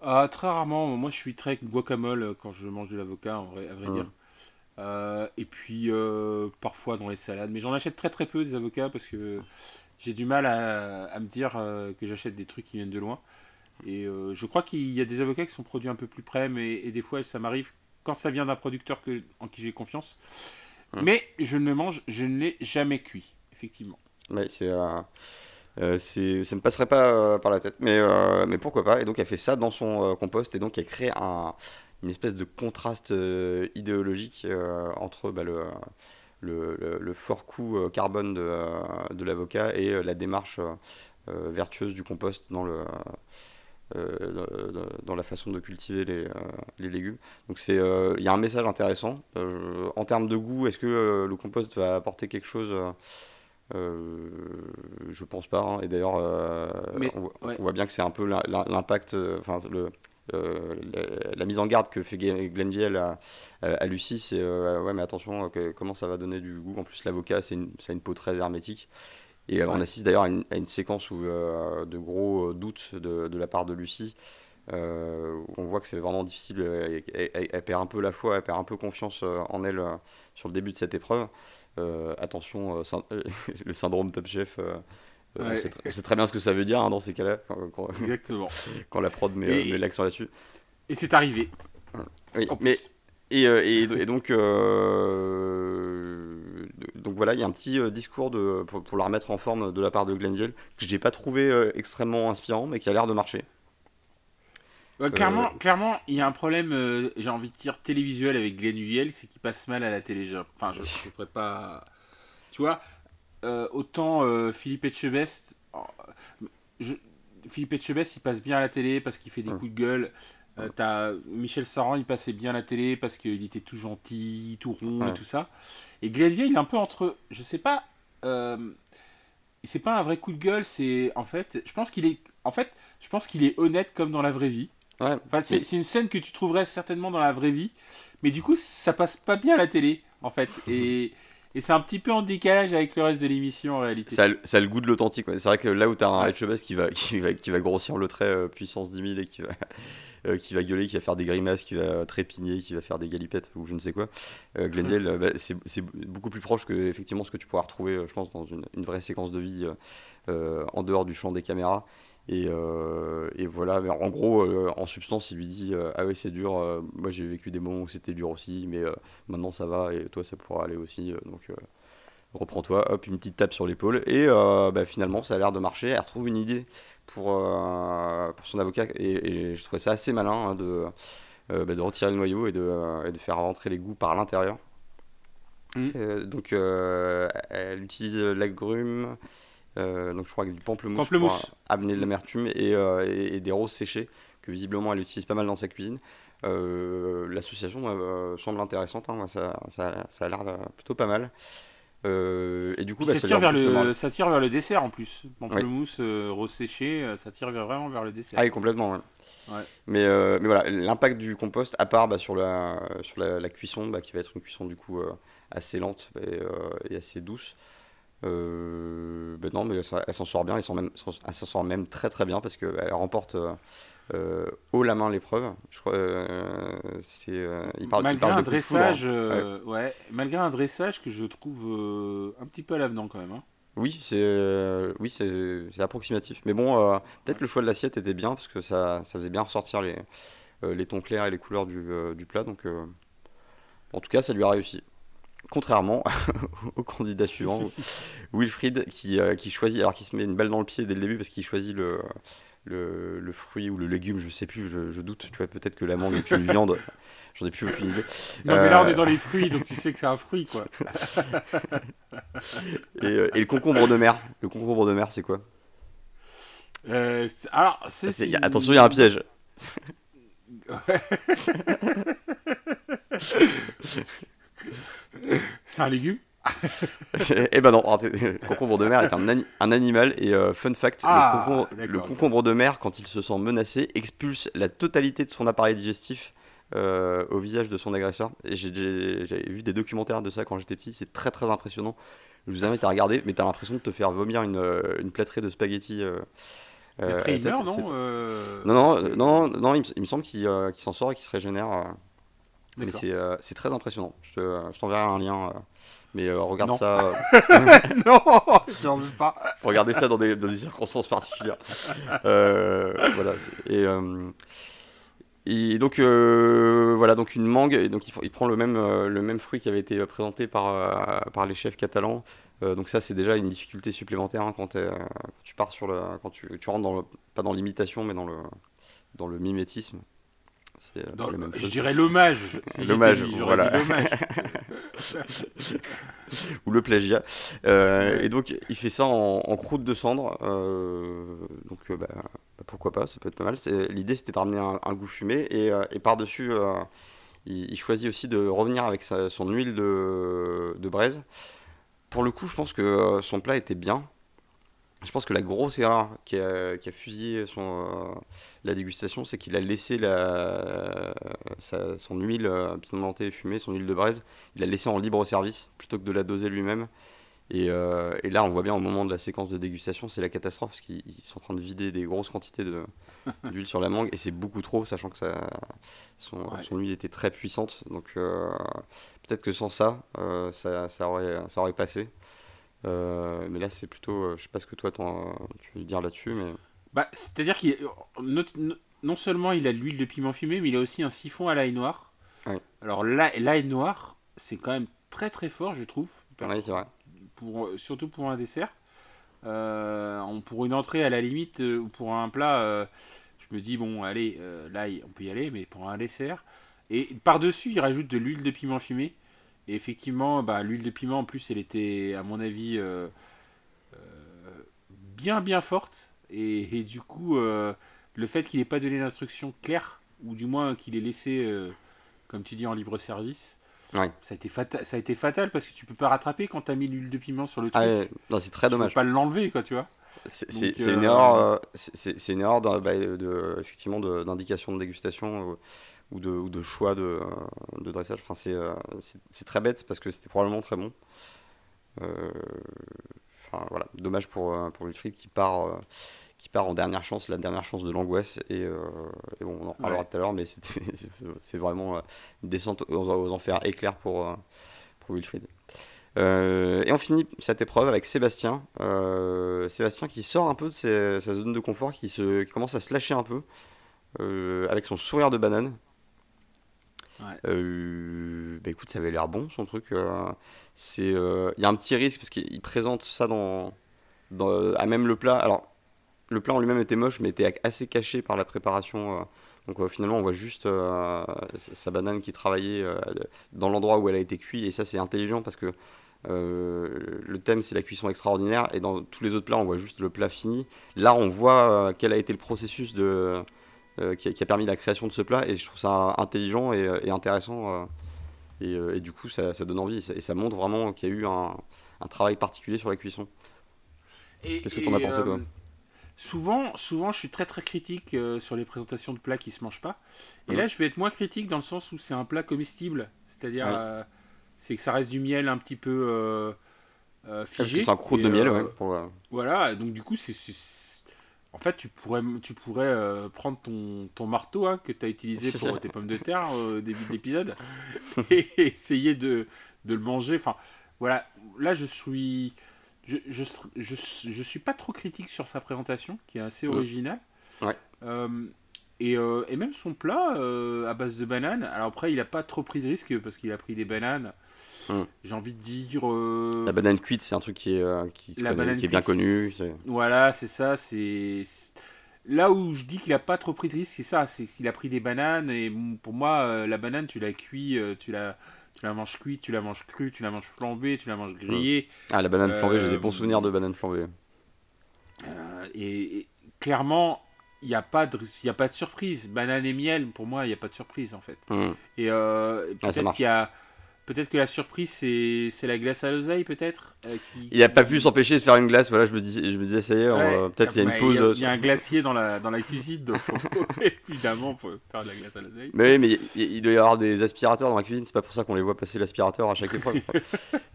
Ah, très rarement. Moi, je suis très guacamole quand je mange de l'avocat, à vrai hum. dire. Euh, et puis euh, parfois dans les salades. Mais j'en achète très très peu des avocats parce que j'ai du mal à, me dire euh, que j'achète des trucs qui viennent de loin. Et je crois qu'il y a des avocats qui sont produits un peu plus près, mais et des fois ça m'arrive quand ça vient d'un producteur que, en qui j'ai confiance. Mais je ne le mange, je ne l'ai jamais cuit, effectivement. Mais c'est euh, ça ne passerait pas par la tête, mais, mais pourquoi pas. Et donc elle fait ça dans son compost et donc elle crée un, une espèce de contraste idéologique entre bah, le, le, le, fort coût carbone de, de l'avocat et la démarche vertueuse du compost dans le euh, dans la façon de cultiver les, euh, les légumes. Donc c'est, euh, il y a un message intéressant. en termes de goût, est-ce que le compost va apporter quelque chose je pense pas. Hein. Et d'ailleurs, on, voit bien que c'est un peu l'impact, enfin le, la, mise en garde que fait Glenville à, à, Lucie, c'est ouais, mais attention, comment ça va donner du goût. En plus, l'avocat, c'est une, une, peau très hermétique. Et on assiste d'ailleurs à, une séquence où, euh, de gros euh, doutes de, de, la part de Lucie. Euh, on voit que c'est vraiment difficile. Elle, perd un peu la foi, elle perd un peu confiance en elle sur le début de cette épreuve. attention, le syndrome Top Chef. C'est très bien ce que ça veut dire hein, dans ces cas-là. Quand, Exactement. quand la prod met, met l'accent là-dessus. Et c'est arrivé. Oui, mais. Et, et, et, donc, donc voilà, il y a un petit euh, discours de, pour, la remettre en forme de la part de Glenville que je n'ai pas trouvé euh, extrêmement inspirant, mais qui a l'air de marcher. clairement, euh, clairement, il y a un problème, j'ai envie de dire, télévisuel avec Glenville, c'est qu'il passe mal à la télé. Enfin, je ne pourrais pas. Tu vois, autant Philippe Etchebest. Je... Philippe Etchebest, il passe bien à la télé parce qu'il fait des coups de gueule. as Michel Saran, il passait bien à la télé parce qu'il était tout gentil, tout rond et tout ça. Et Glenville, il est un peu entre. Je sais pas. Euh, c'est pas un vrai coup de gueule, c'est. En fait, je pense qu'il est. En fait, je pense qu'il est honnête comme dans la vraie vie. Ouais, enfin, c'est une scène que tu trouverais certainement dans la vraie vie. Mais du coup, ça passe pas bien à la télé, en fait. Et. Et c'est un petit peu en décalage avec le reste de l'émission en réalité. Ça, ça, a le goût de l'authentique. C'est vrai que là où tu as un ouais. qui va, qui, va, qui va grossir le trait euh, puissance 10 000 et qui va, euh, qui va gueuler, qui va faire des grimaces, qui va trépigner, qui va faire des galipettes ou je ne sais quoi. Euh, Glendale, euh, bah, c'est beaucoup plus proche que effectivement ce que tu pourras retrouver, je pense, dans une, vraie séquence de vie en dehors du champ des caméras. Et, voilà, mais en gros, en substance, il lui dit Ah oui, c'est dur, moi j'ai vécu des moments où c'était dur aussi, mais maintenant ça va et toi ça pourra aller aussi. donc reprends-toi, hop, une petite tape sur l'épaule. Et bah, finalement, ça a l'air de marcher. Elle retrouve une idée pour, euh, pour son avocat. Et, je trouvais ça assez malin hein, de, euh, bah, de retirer le noyau et de, euh, et de faire rentrer les goûts par l'intérieur. Mmh. donc elle utilise l'agrume, donc je crois que du pamplemousse, pour amener de l'amertume et, et, des roses séchées que visiblement elle utilise pas mal dans sa cuisine. L'association semble intéressante, hein, ça, ça, ça, a l'air plutôt pas mal. Euh, et du coup, bah, ça, tire vers le, ça tire vers le dessert en plus. Pamplemousse, euh, rose séché, euh, ça tire vraiment vers le dessert. Ah oui, complètement. Ouais. Mais, mais voilà, l'impact du compost, à part bah, sur, la, sur la, cuisson, bah, qui va être une cuisson du coup assez lente et, assez douce. Ben non, mais elle s'en sort bien, elle s'en sort même très très bien parce qu'elle remporte euh, haut la main l'épreuve. Je crois, euh, c'est, euh, il parle, malgré un dressage, ouais. malgré un dressage que je trouve un petit peu à l'avenant quand même. Hein. Oui, c'est oui, c'est, approximatif. Mais bon, peut-être le choix de l'assiette était bien parce que ça, ça faisait bien ressortir les, les tons clairs et les couleurs du, du plat. Donc, en tout cas, ça lui a réussi. Contrairement au candidat suivant, Wilfried, qui, qui choisit, alors qu'il se met une balle dans le pied dès le début parce qu'il choisit le, le, le, fruit ou le légume, je sais plus, je, doute. Tu vois, peut-être que la mangue est une viande. J'en ai plus aucune idée. Non, mais là, on est dans les fruits, donc tu sais que c'est un fruit, quoi. Euh, et, le concombre de mer Le concombre de mer, c'est quoi? Euh, Alors, c'est. attention, il y a un piège. c'est un légume eh ben non, le concombre de mer est un, un animal et euh, fun fact, le, ah, concombre, de mer, quand il se sent menacé, expulse la totalité de son appareil digestif euh, au visage de son agresseur. J'ai vu des documentaires de ça quand j'étais petit, c'est très très impressionnant. Je vous invite à regarder, mais t'as l'impression de te faire vomir une, euh, une plâtrée de spaghettis. après, il meurt, non, non, non, non, non, il, me, semble qu'il s'en sort et qu'il se régénère. Mais c'est très impressionnant. Je t'enverrai un lien. Mais euh, regarde ça. Euh, non, j'en veux pas. Regardez ça dans des, dans des circonstances particulières. Euh, voilà. Et, et donc voilà, donc une mangue. Et donc il, il prend le même le même fruit qui avait été présenté par par les chefs catalans. donc ça c'est déjà une difficulté supplémentaire hein, quand, tu pars sur le quand tu, tu rentres dans le, pas dans l'imitation mais dans le dans le mimétisme. Je dirais l'hommage. l'hommage, voilà. Ou le plagiat. Et donc, il fait ça en, croûte de cendre. donc, bah, bah, pourquoi pas, ça peut être pas mal. L'idée, c'était de ramener un, goût fumé. Et, et par-dessus, il, choisit aussi de revenir avec son huile de, de braise. Pour le coup, je pense que son plat était bien. Je pense que la grosse erreur qui a, qui a fusillé son, euh, la dégustation, c'est qu'il a laissé la, son huile euh, pimentée et fumée, son huile de braise, il l'a laissé en libre service plutôt que de la doser lui-même. Et, euh, et, là, on voit bien au moment de la séquence de dégustation, c'est la catastrophe parce qu'ils sont en train de vider des grosses quantités d'huile sur la mangue et c'est beaucoup trop, sachant que ça, son, son, huile était très puissante. Donc peut-être que sans ça, ça, ça, aurait, ça aurait passé. Euh, mais là, c'est plutôt. Euh, je sais pas ce que toi tu veux dire là-dessus, mais. Bah, c'est-à-dire qu'il non seulement il a de l'huile de piment fumé, mais il a aussi un siphon à l'ail noir. Alors l'ail noir, c'est quand même très très fort, je trouve. Oui, c'est vrai. Pour, surtout pour un dessert. Euh, pour une entrée, à la limite, ou pour un plat, je me dis, bon, allez, l'ail, on peut y aller, mais pour un dessert. Et par-dessus, il rajoute de l'huile de piment fumé. Et effectivement, bah, l'huile de piment, en plus, elle était, à mon avis, euh, euh, bien, bien forte. Et, du coup, euh, le fait qu'il n'ait pas donné d'instruction claire, ou du moins qu'il ait laissé, comme tu dis, en libre service, ça, a été fatal, ça a été fatal parce que tu peux pas rattraper quand tu as mis l'huile de piment sur le ah truc. non, c'est très dommage. Tu peux pas l'enlever, quoi, tu vois. C'est une erreur, c'est une erreur bah, de, effectivement d'indication de, dégustation ou de, ou de choix de, euh, de dressage. Enfin, euh, c'est très bête parce que c'était probablement très bon. Euh, enfin, voilà, dommage pour, pour Wilfried qui part, qui part en dernière chance, la dernière chance de l'angoisse. Et, bon, on en reparlera tout à l'heure, mais c'est vraiment une descente aux, enfers éclair pour, pour Wilfried. et on finit cette épreuve avec Sébastien. Sébastien qui sort un peu de sa zone de confort, qui, se, qui commence à se lâcher un peu, avec son sourire de banane. Euh, bah écoute, ça avait l'air bon son truc. Euh, euh, il y a un petit risque parce qu'il présente ça dans, dans, à même le plat. Alors, le plat en lui-même était moche, mais était assez caché par la préparation. donc finalement, on voit juste sa banane qui travaillait dans l'endroit où elle a été cuite. Et ça, c'est intelligent parce que le thème, c'est la cuisson extraordinaire. Et dans tous les autres plats, on voit juste le plat fini. Là, on voit quel a été le processus de euh, qui, a, permis la création de ce plat. Et je trouve ça intelligent et, intéressant. Euh, euh, et, du coup, ça, donne envie. Et ça, montre vraiment qu'il y a eu un, travail particulier sur la cuisson. Qu'est-ce que tu en as pensé, toi? Souvent, souvent, je suis très très critique sur les présentations de plats qui se mangent pas. Et là, je vais être moins critique dans le sens où c'est un plat comestible, c'est-à-dire c'est que ça reste du miel un petit peu figé. C'est un croûte de miel, ouais. Voilà, donc du coup, c'est en fait, tu pourrais, tu pourrais euh, prendre ton, ton marteau hein, que tu as utilisé pour tes pommes de terre au début de l'épisode et essayer de, de, le manger. Enfin, voilà. Là, je suis. Je, je, je, je, suis pas trop critique sur sa présentation, qui est assez originale. Ouais. Euh, et, euh, et, même son plat à base de bananes. Alors après, il a pas trop pris de risque parce qu'il a pris des bananes Hum. J'ai envie de dire. Euh, la banane cuite, c'est un truc qui est, euh, qui, qui est bien connu. Voilà, c'est ça. C'est là où je dis qu'il a pas trop pris de risque, c'est ça. C'est qu'il a pris des bananes et pour moi, euh, la banane, tu la cuis, tu la tu la manges cuite, tu la manges crue, tu la manges flambée, tu la manges grillée. Ah, la banane flambée, j'ai des bons souvenirs de banane flambée. Et, clairement, il n'y a, pas de, y a pas de surprise. Banane et miel, pour moi, il n'y a pas de surprise en fait. Hum. Et ah, peut-être qu'il y a Peut-être que la surprise, c'est la glace à l'oseille, peut-être euh, Il n'a pas pu s'empêcher de faire une glace. Voilà, je me, dis, je me disais, ça y est, peut-être il y a une pause. Il y, a un glacier dans la, dans la cuisine, donc évidemment, pour faire de la glace à l'oseille. Mais oui, mais il, doit y avoir des aspirateurs dans la cuisine. C'est pas pour ça qu'on les voit passer l'aspirateur à chaque épreuve.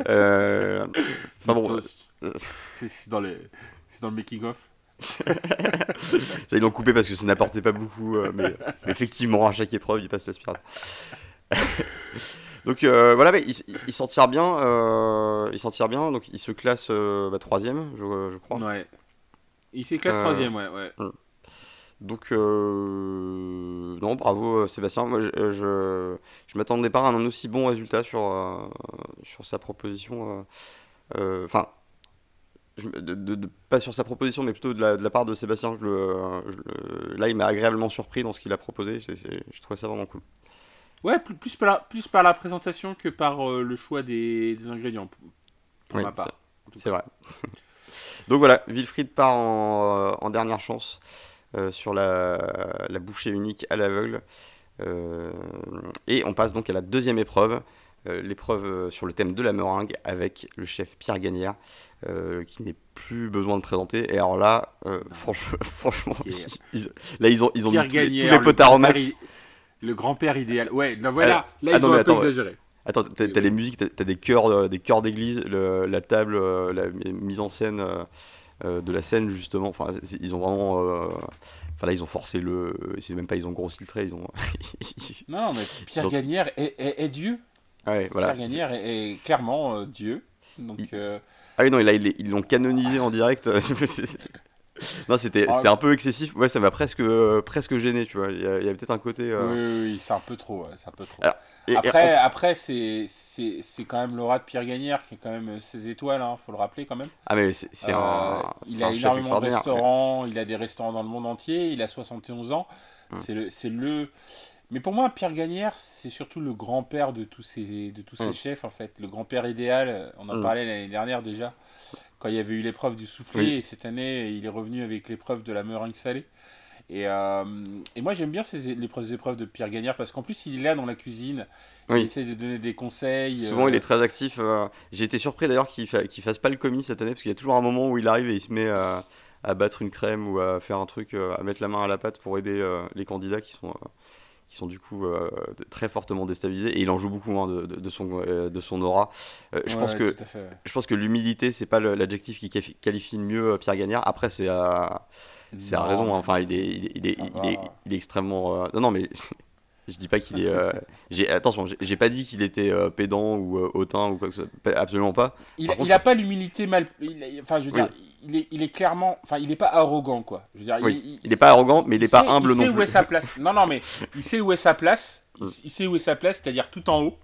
euh, enfin bon. C'est dans, les, dans le making-of. ça, ils l'ont coupé parce que ça n'apportait pas beaucoup. Euh, mais, mais, effectivement, à chaque épreuve, il passe l'aspirateur. Donc euh, voilà, il, s'en tire bien. Euh, il s'en tire bien. Donc il se classe euh, bah, troisième, je, je, crois. Ouais. Il se classe troisième, ouais. ouais. Hmm. Donc non, bravo Sébastien. Moi, je, je, je m'attendais pas à un aussi bon résultat sur sur sa proposition. Enfin, pas sur sa proposition, mais plutôt de la, part de Sébastien. là, il m'a agréablement surpris dans ce qu'il a proposé. je trouvais ça vraiment cool. Ouais, plus, par, la, plus par la présentation que par euh, le choix des, ingrédients, pour, ma part. C'est vrai. Donc voilà, Wilfried part en, en dernière chance euh, sur la, la, bouchée unique à l'aveugle. Euh, et on passe donc à la deuxième épreuve, l'épreuve sur le thème de la meringue avec le chef Pierre Gagnère. qui n'est plus besoin de présenter. Et alors là, franchement, franchement là ils ont, ils ont mis tous, les potards au max. Le grand-père idéal. Ouais, là voilà, là ah, ils ont un peu exagéré. Attends, t'as, les musiques, t'as, des chœurs, euh, des chœurs d'église, la table, euh, la mise en scène euh, de la scène justement. Enfin, ils ont vraiment. Enfin là, ils ont forcé le. C'est même pas, ils ont grossi le trait, ils ont. non, mais Pierre Gagnère est, Dieu. Ouais, voilà. Pierre Gagnère est, clairement Dieu. Donc. Ah oui, non, là, ils l'ont canonisé en direct. non, c'était ah, un peu excessif. Ouais, ça m'a presque, euh, presque gêné, tu vois. Il y, avait peut-être un côté. Euh, oui, oui, c'est un peu trop. c'est un peu trop. après, après c'est quand même Laura de Pierre Gagnère qui est quand même ses étoiles, hein, faut le rappeler quand même. Ah, mais c'est un. Il a énormément de restaurants, il a des restaurants dans le monde entier, il a 71 ans. Hum. C'est le, le. Mais pour moi, Pierre Gagnère, c'est surtout le grand-père de tous ces, de tous ces hum. chefs, en fait. Le grand-père idéal, on en hum. parlait l'année dernière déjà quand il y avait eu l'épreuve du soufflé, et cette année, il est revenu avec l'épreuve de la meringue salée. Et, euh, et moi, j'aime bien ces, les épreuves de Pierre Gagnard parce qu'en plus, il est là dans la cuisine. Il essaie de donner des conseils. Souvent, il est euh, très actif. Euh. J'ai été surpris d'ailleurs qu'il ne fasse pas le commis cette année parce qu'il y a toujours un moment où il arrive et il se met à, à battre une crème ou à faire un truc, à mettre la main à la pâte pour aider les candidats qui sont qui sont du coup euh, très fortement déstabilisés et il en joue beaucoup moins de, de, son, euh, de son aura. Euh, je, pense que, je pense que l'humilité, c'est pas l'adjectif qui qualifie le mieux Pierre Gagnard. Après, c'est à, c'est à raison. Hein. Enfin, il est, il est, il est, il est, il est, extrêmement. non, non, mais je dis pas qu'il est. j'ai attention, j'ai pas dit qu'il était pédant ou hautain ou quoi que ce soit. Absolument pas. Il, il a pas l'humilité mal. enfin, je veux dire il est, il est clairement, enfin, il n'est pas arrogant, quoi. Je veux dire, il, n'est pas arrogant, mais il n'est pas humble non plus. Il sait où est sa place. Non, non, mais il sait où est sa place. Il, sait où est sa place, c'est-à-dire tout en haut.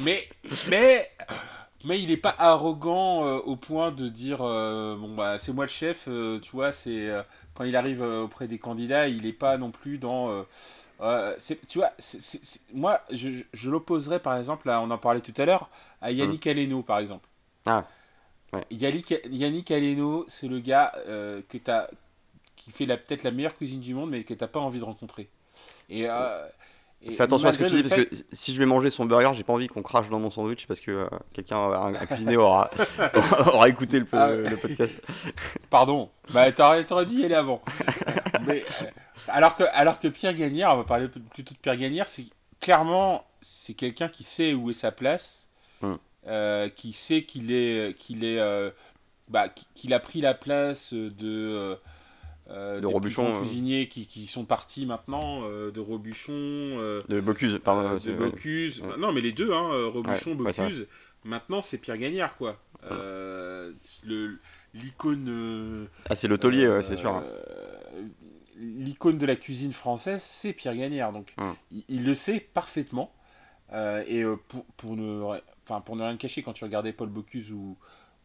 mais, mais, mais il n'est pas arrogant euh, au point de dire, euh, bon bah, c'est moi le chef. Euh, tu vois, c'est quand il arrive auprès des candidats, il n'est pas non plus dans. Tu vois, moi, je, je l'opposerais par exemple, on en parlait tout à l'heure, à Yannick Aleno, par exemple. Ah. Yannick, Yannick Aleno, c'est le gars euh, que as, qui fait peut-être la meilleure cuisine du monde, mais que t'as pas envie de rencontrer. Et, euh, Fais attention à ce que tu dis, parce que si je vais manger son burger, j'ai pas envie qu'on crache dans mon sandwich parce que euh, quelqu'un, un, cuisinier aura, aura écouté le, ah le, podcast. Pardon, bah, t'aurais dû y aller avant. mais, alors, que, alors que Pierre Gagnère, on va parler plutôt de Pierre Gagnère, c'est clairement c'est quelqu'un qui sait où est sa place. Hum. Euh, qui sait qu'il est, qu'il est, euh, bah, qu'il a pris la place de, euh, de Robuchon, cuisiniers qui, qui, sont partis maintenant, de Robuchon, de Bocuse, pardon, de Bocuse. Non, mais les deux, hein, Robuchon, Bocuse. maintenant, c'est Pierre Gagnard, quoi. le l'icône. ah, c'est l'hôtelier, c'est sûr. L'icône de la cuisine française, c'est Pierre Gagnard. Donc, il, le sait parfaitement. et pour, pour ne pour ne rien cacher, quand tu regardais Paul Bocuse ou,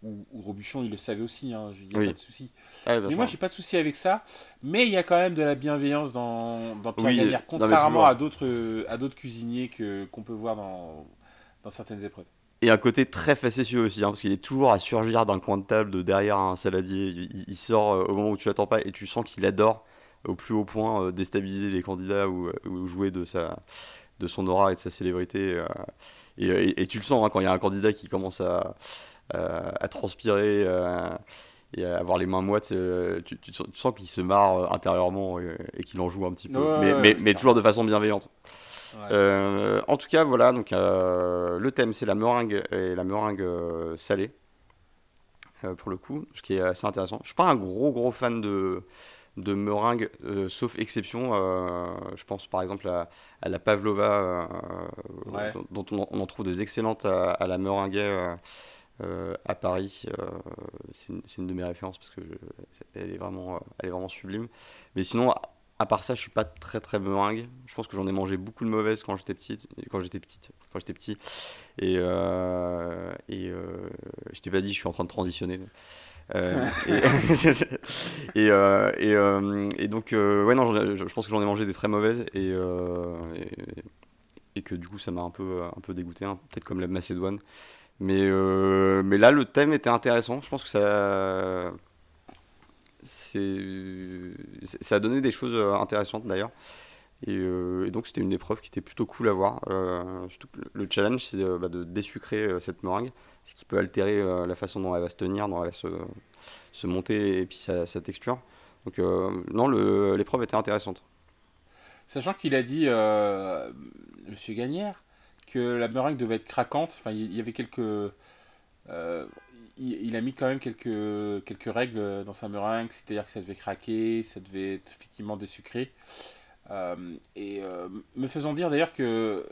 ou, Robuchon, il le savait aussi, hein, il n'y a pas de souci. Ah mais moi, j'ai pas de souci avec ça. Mais il y a quand même de la bienveillance dans, dans Pierre Gagnère, contrairement à d'autres à d'autres cuisiniers que qu'on peut voir dans, dans certaines épreuves. Et un côté très facétieux aussi, hein, parce qu'il est toujours à surgir d'un coin de table, de derrière un saladier. Il, sort euh, au moment où tu l'attends pas et tu sens qu'il adore au plus haut point euh, déstabiliser les candidats ou, ou, jouer de, sa, de son aura et de sa célébrité. Euh, et, tu le sens hein, quand il y a un candidat qui commence à, à, transpirer euh, et à avoir les mains moites, euh, tu, tu, sens qu'il se marre euh, intérieurement et, qu'il en joue un petit peu, mais, mais, toujours de façon bienveillante. en tout cas, voilà, donc le thème c'est la meringue et la meringue salée pour le coup, ce qui est assez intéressant. Je suis pas un gros gros fan de de meringue, euh, sauf exception. Euh, je pense par exemple à, la pavlova, euh, dont, on, en trouve des excellentes à, la meringue à Paris. c'est une, de mes références parce que elle est vraiment, elle est vraiment sublime. Mais sinon, à part ça, je suis pas très très meringue. Je pense que j'en ai mangé beaucoup de mauvaises quand j'étais petite, quand j'étais petite, quand j'étais petit. Et, euh, et euh, je t'ai pas dit, je suis en train de transitionner. Euh, et, et, euh, et, euh, et donc, ouais, non, je, je pense que j'en ai mangé des très mauvaises et, et, que du coup, ça m'a un peu, un peu dégoûté, hein, peut-être comme la Macédoine. Mais, mais là, le thème était intéressant. Je pense que ça ça a donné des choses euh, intéressantes d'ailleurs. Euh, et, donc c'était une épreuve qui était plutôt cool à voir. Euh, le challenge c'est bah, de désucrer cette meringue, ce qui peut altérer la façon dont elle va se tenir, dont elle va se, se monter et puis sa, texture. Donc non, l'épreuve était intéressante. Sachant qu'il a dit, Monsieur Gagnère, que la meringue devait être craquante. Enfin, il y avait quelques il, a mis quand même quelques, quelques règles dans sa meringue, c'est-à-dire que ça devait craquer, ça devait être effectivement désucré. Euh, et euh, me faisant dire d'ailleurs que,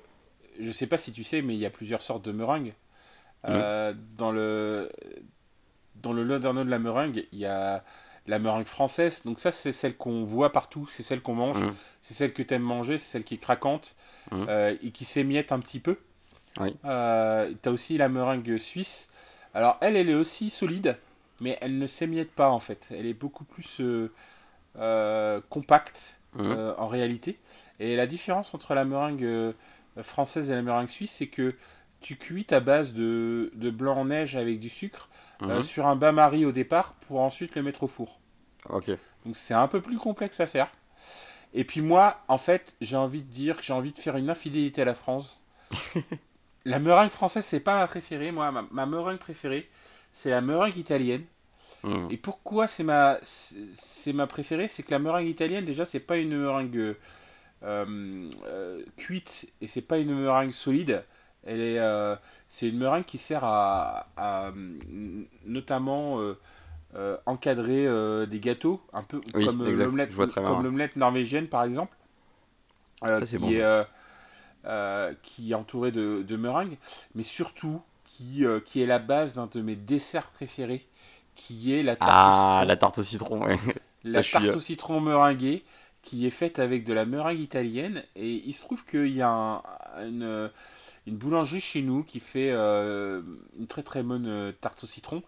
je sais pas si tu sais, mais il y a plusieurs sortes de meringues. Euh, dans le dans le de la meringue, il y a la meringue française. Donc ça, c'est celle qu'on voit partout, c'est celle qu'on mange, c'est celle que tu aimes manger, c'est celle qui est craquante et qui s'émiette un petit peu. Oui. tu as aussi la meringue suisse alors elle, elle est aussi solide, mais elle ne s'émiette pas en fait. Elle est beaucoup plus euh, euh, compacte euh, en réalité. Et la différence entre la meringue française et la meringue suisse, c'est que tu cuis ta base de, blanc en neige avec du sucre mhm. sur un bain-marie au départ pour ensuite le mettre au four. Ok. Donc c'est un peu plus complexe à faire. Et puis moi, en fait, j'ai envie de dire que j'ai envie de faire une infidélité à la France. la meringue française, c'est pas ma préférée. Moi, ma, meringue préférée, c'est la meringue italienne. Hmm. Et pourquoi c'est ma, c'est ma préférée? C'est que la meringue italienne, déjà, c'est pas une meringue euh, euh, cuite et c'est pas une meringue solide. Elle est, euh, c'est une meringue qui sert à, notamment encadrer des gâteaux, un peu comme l'omelette, norvégienne par exemple. Ça, c'est bon. Euh, qui est entouré de, de, meringue, mais surtout qui, euh, qui est la base d'un de mes desserts préférés, qui est la tarte au ah, citron. la tarte au citron, La tarte au citron meringuée, qui est faite avec de la meringue italienne, et il se trouve qu'il y a une, une, boulangerie chez nous qui fait euh, une très très bonne tarte au citron,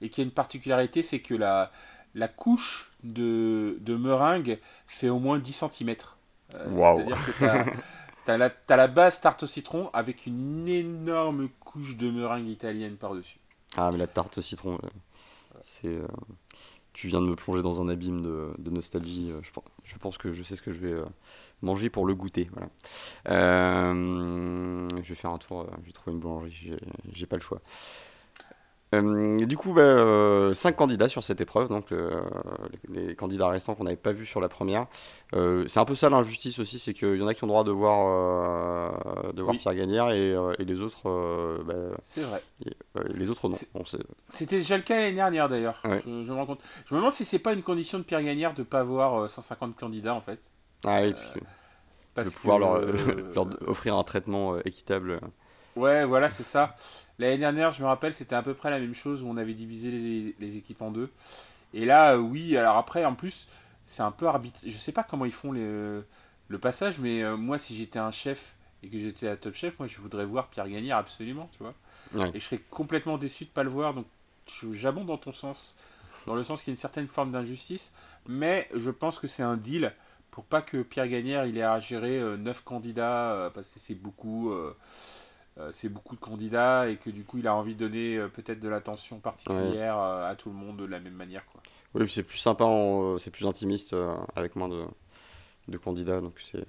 et qui a une particularité, c'est que la, la couche de, de meringue fait au moins 10 cm. C'est-à-dire que T'as la, as la base tarte au citron avec une énorme couche de meringue italienne par-dessus. Ah, mais la tarte au citron, euh, c'est. Euh, tu viens de me plonger dans un abîme de, nostalgie. Euh, je, je, pense que je sais ce que je vais manger pour le goûter. Voilà. je vais faire un tour, je vais trouver une boulangerie, j'ai pas le choix. Euh, du coup, bah, euh, cinq candidats sur cette épreuve, donc euh, les, candidats restants qu'on n'avait pas vus sur la première. c'est un peu ça l'injustice aussi, c'est qu'il y en a qui ont le droit de voir, de voir Pierre Gagnère et, les autres. Bah, c'est vrai. les autres non. C'était déjà le cas l'année dernière d'ailleurs. Je, me rends compte. Je me demande si c'est pas une condition de Pierre Gagnère de pas avoir 150 candidats en fait. Ah oui, parce de pouvoir leur, leur, offrir un traitement équitable. Ouais, voilà, c'est ça. L'année dernière, je me rappelle, c'était à peu près la même chose où on avait divisé les, équipes en deux. Et là, euh, oui, alors après, en plus, c'est un peu arbitraire. Je sais pas comment ils font le passage, mais euh, moi, si j'étais un chef et que j'étais à Top Chef, moi, je voudrais voir Pierre gagner absolument, tu vois. Et je serais complètement déçu de pas le voir. Donc, j'abonde dans ton sens, dans le sens qu'il y a une certaine forme d'injustice, mais je pense que c'est un deal pour pas que Pierre Gagnère il ait à gérer 9 euh, candidats, parce que c'est beaucoup. Euh, c'est beaucoup de candidats et que du coup il a envie de donner euh, peut-être de l'attention particulière euh, à tout le monde de la même manière. Quoi. Oui, c'est plus sympa, c'est plus intimiste avec moins de, de candidats. Donc c'est...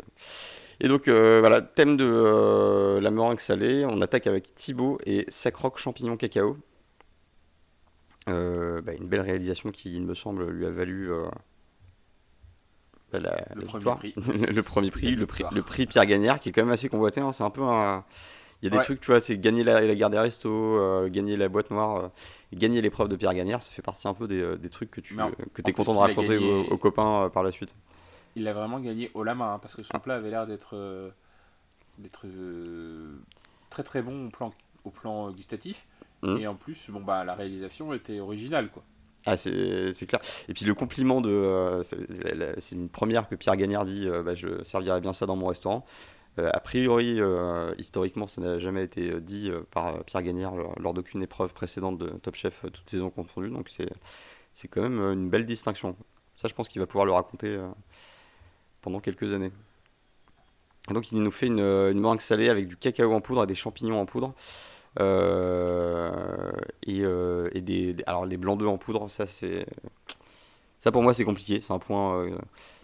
Et donc voilà, thème de la meringue salée, on attaque avec Thibaut et Sacroc champignon cacao. Bah, une belle réalisation qui, il me semble, lui a valu la, le, premier prix. le, premier prix, le prix, le prix Pierre Gagnard, qui est quand même assez convoité. Hein. C'est un peu un, il y a des trucs, tu vois, c'est gagner la, la guerre des restos, euh, gagner la boîte noire, euh, gagner l'épreuve de Pierre Gagnère, ça fait partie un peu des, euh, des trucs que tu que es content de raconter aux, copains par la suite. Il l'a vraiment gagné au la main, hein, parce que son ah. plat avait l'air d'être d'être très très bon au plan, au plan gustatif. Mmh. Et en plus, bon, bah, la réalisation était originale. quoi. Ah, c'est clair. Et puis le compliment de. euh, c'est une première que Pierre Gagnard dit euh, bah, je servirais bien ça dans mon restaurant. Euh, a priori, historiquement, ça n'a jamais été dit par Pierre Gagnard lors, d'aucune épreuve précédente de Top Chef, toutes saisons confondues. Donc c'est quand même une belle distinction. Ça, je pense qu'il va pouvoir le raconter pendant quelques années. Donc il nous fait une, une meringue salée avec du cacao en poudre et des champignons en poudre. Euh, et, euh, et des, des- alors les blancs d'œufs en poudre, ça c'est ça pour moi c'est compliqué. C'est un point. euh,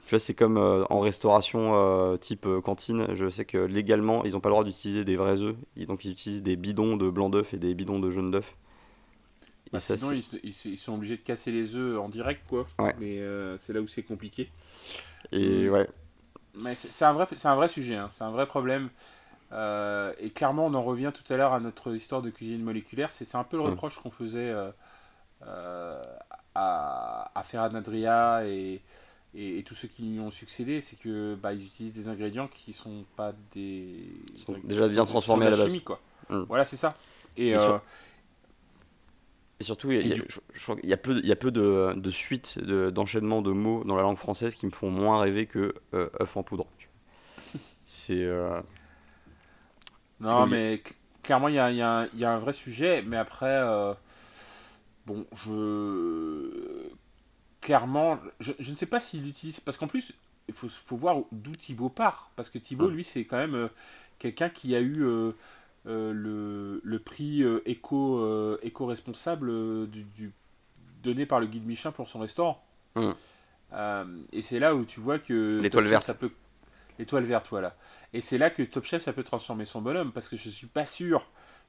tu vois, c'est comme en restauration type cantine. Je sais que légalement ils n'ont pas le droit d'utiliser des vrais œufs. Donc ils utilisent des bidons de blanc d'œuf et des bidons de jaune d'œuf. Et Bah, sinon, ils, sont obligés de casser les œufs en direct, quoi. Ouais. Mais euh, c'est là où c'est compliqué. et Mm. ouais, Mais c'est c'est un vrai, c'est un vrai sujet, hein, c'est un vrai problème. Euh, et clairement, on en revient tout à l'heure à notre histoire de cuisine moléculaire. C'est un peu le Mm. reproche qu'on faisait euh, euh, à, à Ferran Adria et, et, et tous ceux qui lui ont succédé, c'est que bah, ils utilisent des ingrédients qui sont pas des sont ingrédients- déjà bien sont- transformés sont de à la base. chimie, quoi. Mm. Voilà, c'est ça. Et, Et sur- Et surtout, il y du- y a peu, il y a peu de, de suites, de- d'enchaînements de, mots dans la langue française qui me font moins rêver que œuf en poudre. C'est. Non, mais cl- clairement, il y y y a un vrai sujet, mais après, euh, bon, je. Clairement, je, je ne sais pas s'il l'utilise, parce qu'en plus, il faut, faut voir d'où Thibaut part, parce que Thibaut, lui, c'est quand même euh, quelqu'un qui a eu euh, le, le prix éco, éco-responsable euh, du, du- donné par le guide Michelin pour son restaurant. Euh, et c'est là où tu vois que L'étoile verte. ça peut l'étoile verte voilà et c'est là que Top Chef ça peut transformer son bonhomme parce que je suis pas sûr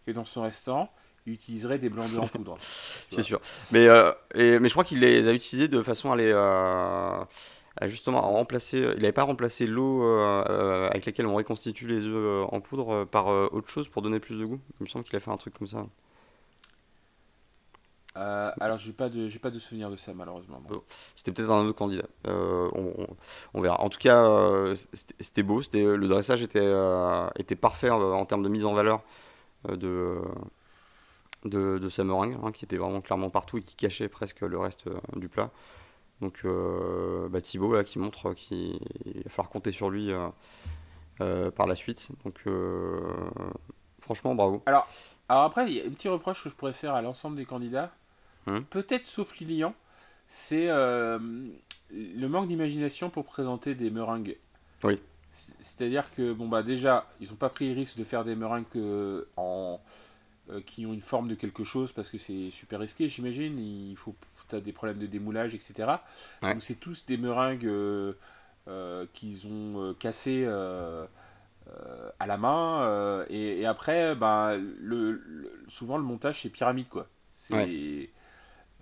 que dans son restaurant il utiliserait des blancs d'œufs en poudre C'est sûr. Mais, euh, mais je crois qu'il les a utilisés de façon à les. euh, à justement à remplacer. Il n'avait pas remplacé l'eau euh, euh, avec laquelle on reconstitue les œufs euh, en poudre euh, par euh, autre chose pour donner plus de goût. Il me semble qu'il a fait un truc comme ça. Euh, alors j'ai pas de j'ai pas de souvenir de ça malheureusement. C'était peut-être un autre candidat. Euh, on, on- on verra. En tout cas, euh, c'était beau. C'était, le dressage était, était parfait en, en termes de mise en valeur de, de, de sa meringue, hein, qui était vraiment clairement partout et qui cachait presque le reste du plat. Donc bah, Thibaut là, qui montre qu'il va falloir compter sur lui par la suite. Donc franchement, bravo. alors après il y a un petit reproche que je pourrais faire à l'ensemble des candidats Hum. peut-être sauf Lilian c'est euh, le manque d'imagination pour présenter des meringues Oui. C'est-à-dire que, bon, bah déjà, ils n'ont pas pris le risque de faire des meringues euh, en, euh, qui ont une forme de quelque chose parce que c'est super risqué, j'imagine. Il faut, tu as des problèmes de démoulage, etc. Ouais. Donc, c'est tous des meringues qu'ils ont cassées à la main. et, et après, le, le- souvent, le montage, c'est pyramide, quoi. C'est.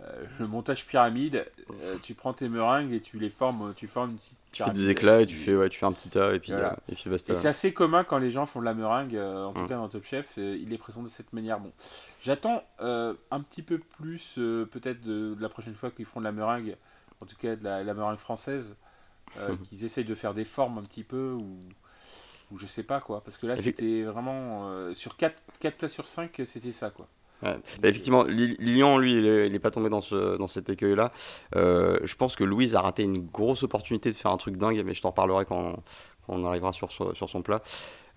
Euh, le montage pyramide, euh, tu prends tes meringues et tu les formes, tu formes une petite Tu fais des éclats et tu fais, ouais, tu fais un petit tas et puis, Voilà. euh, et puis basta. Et c'est assez commun quand les gens font de la meringue, euh, en tout Mm. cas dans Top Chef, ils les présentent de cette manière. Bon, j'attends un petit peu plus, peut-être de, de la prochaine fois qu'ils feront de la meringue, en tout cas de la, la meringue française, Mhm. qu'ils essayent de faire des formes un petit peu ou, ou je sais pas quoi, parce que là c'était vraiment sur 4, 4 plats sur 5 c'était ça quoi. Ouais. Bah, effectivement, Li- Lilian, lui, il est, il est pas tombé dans, ce, dans cet écueil-là. Euh, je pense que Louise a raté une grosse opportunité de faire un truc dingue, mais je t'en reparlerai quand, quand on arrivera sur, son- sur son plat.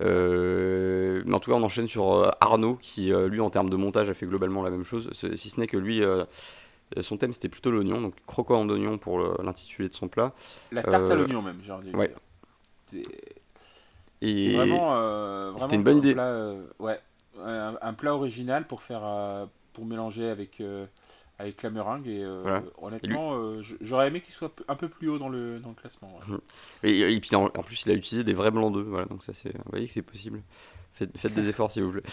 Euh, mais en tout cas, on enchaîne sur euh, Arnaud, qui, lui, en termes de montage, a fait globalement la même chose, si ce n'est que lui, euh, son thème, c'était plutôt l'oignon, donc croquant en oignon pour l'intitulé de son plat. La tarte à l'oignon même, j'ai envie de ouais. dire. C'est vraiment, vraiment C'était une bonne idée. Plat, ouais, un, un plat original pour faire, euh, pour mélanger avec euh, avec la meringue et euh, Voilà. honnêtement, euh, j'aurais aimé qu'il soit un peu plus haut dans le dans le classement. ouais. Et, et puis en, en plus, il a utilisé des vrais blancs d'œufs, voilà, donc ça c'est, vous voyez que c'est possible. Faites, faites des efforts s'il vous plaît.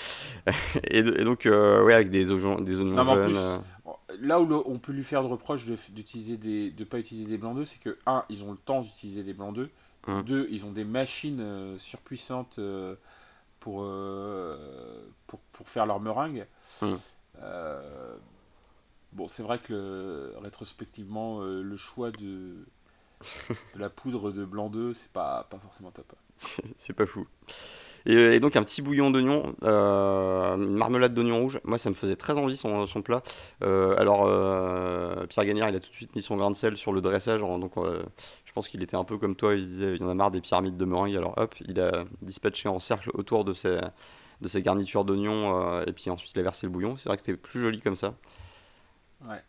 et, et donc, euh, ouais, avec des oignons, des oignons Non, mais en jeunes. plus, Là où le- on peut lui faire de reproche de d'utiliser des de pas utiliser des blancs d'œufs, c'est que un, ils ont le temps d'utiliser des blancs d'œufs. Hum. Deux, ils ont des machines surpuissantes pour, euh, pour pour faire leur meringue. Hum. Euh, bon, c'est vrai que le- rétrospectivement, euh, le choix de de la poudre de blanc d'œuf, c'est pas pas forcément top. c'est pas fou. Et, donc un petit bouillon d'oignon, une marmelade d'oignon rouge. Moi, ça me faisait très envie son, son plat. alors, Pierre Gagnard, il a tout de suite mis son grain de sel sur le dressage. donc, je pense qu'il était un peu comme toi. Il disait, il y en a marre des pyramides de meringue. Alors, hop, il a dispatché en cercle autour de ses, de ses garnitures d'oignons. et puis ensuite, il a versé le bouillon. C'est vrai que c'était plus joli comme ça. Ouais.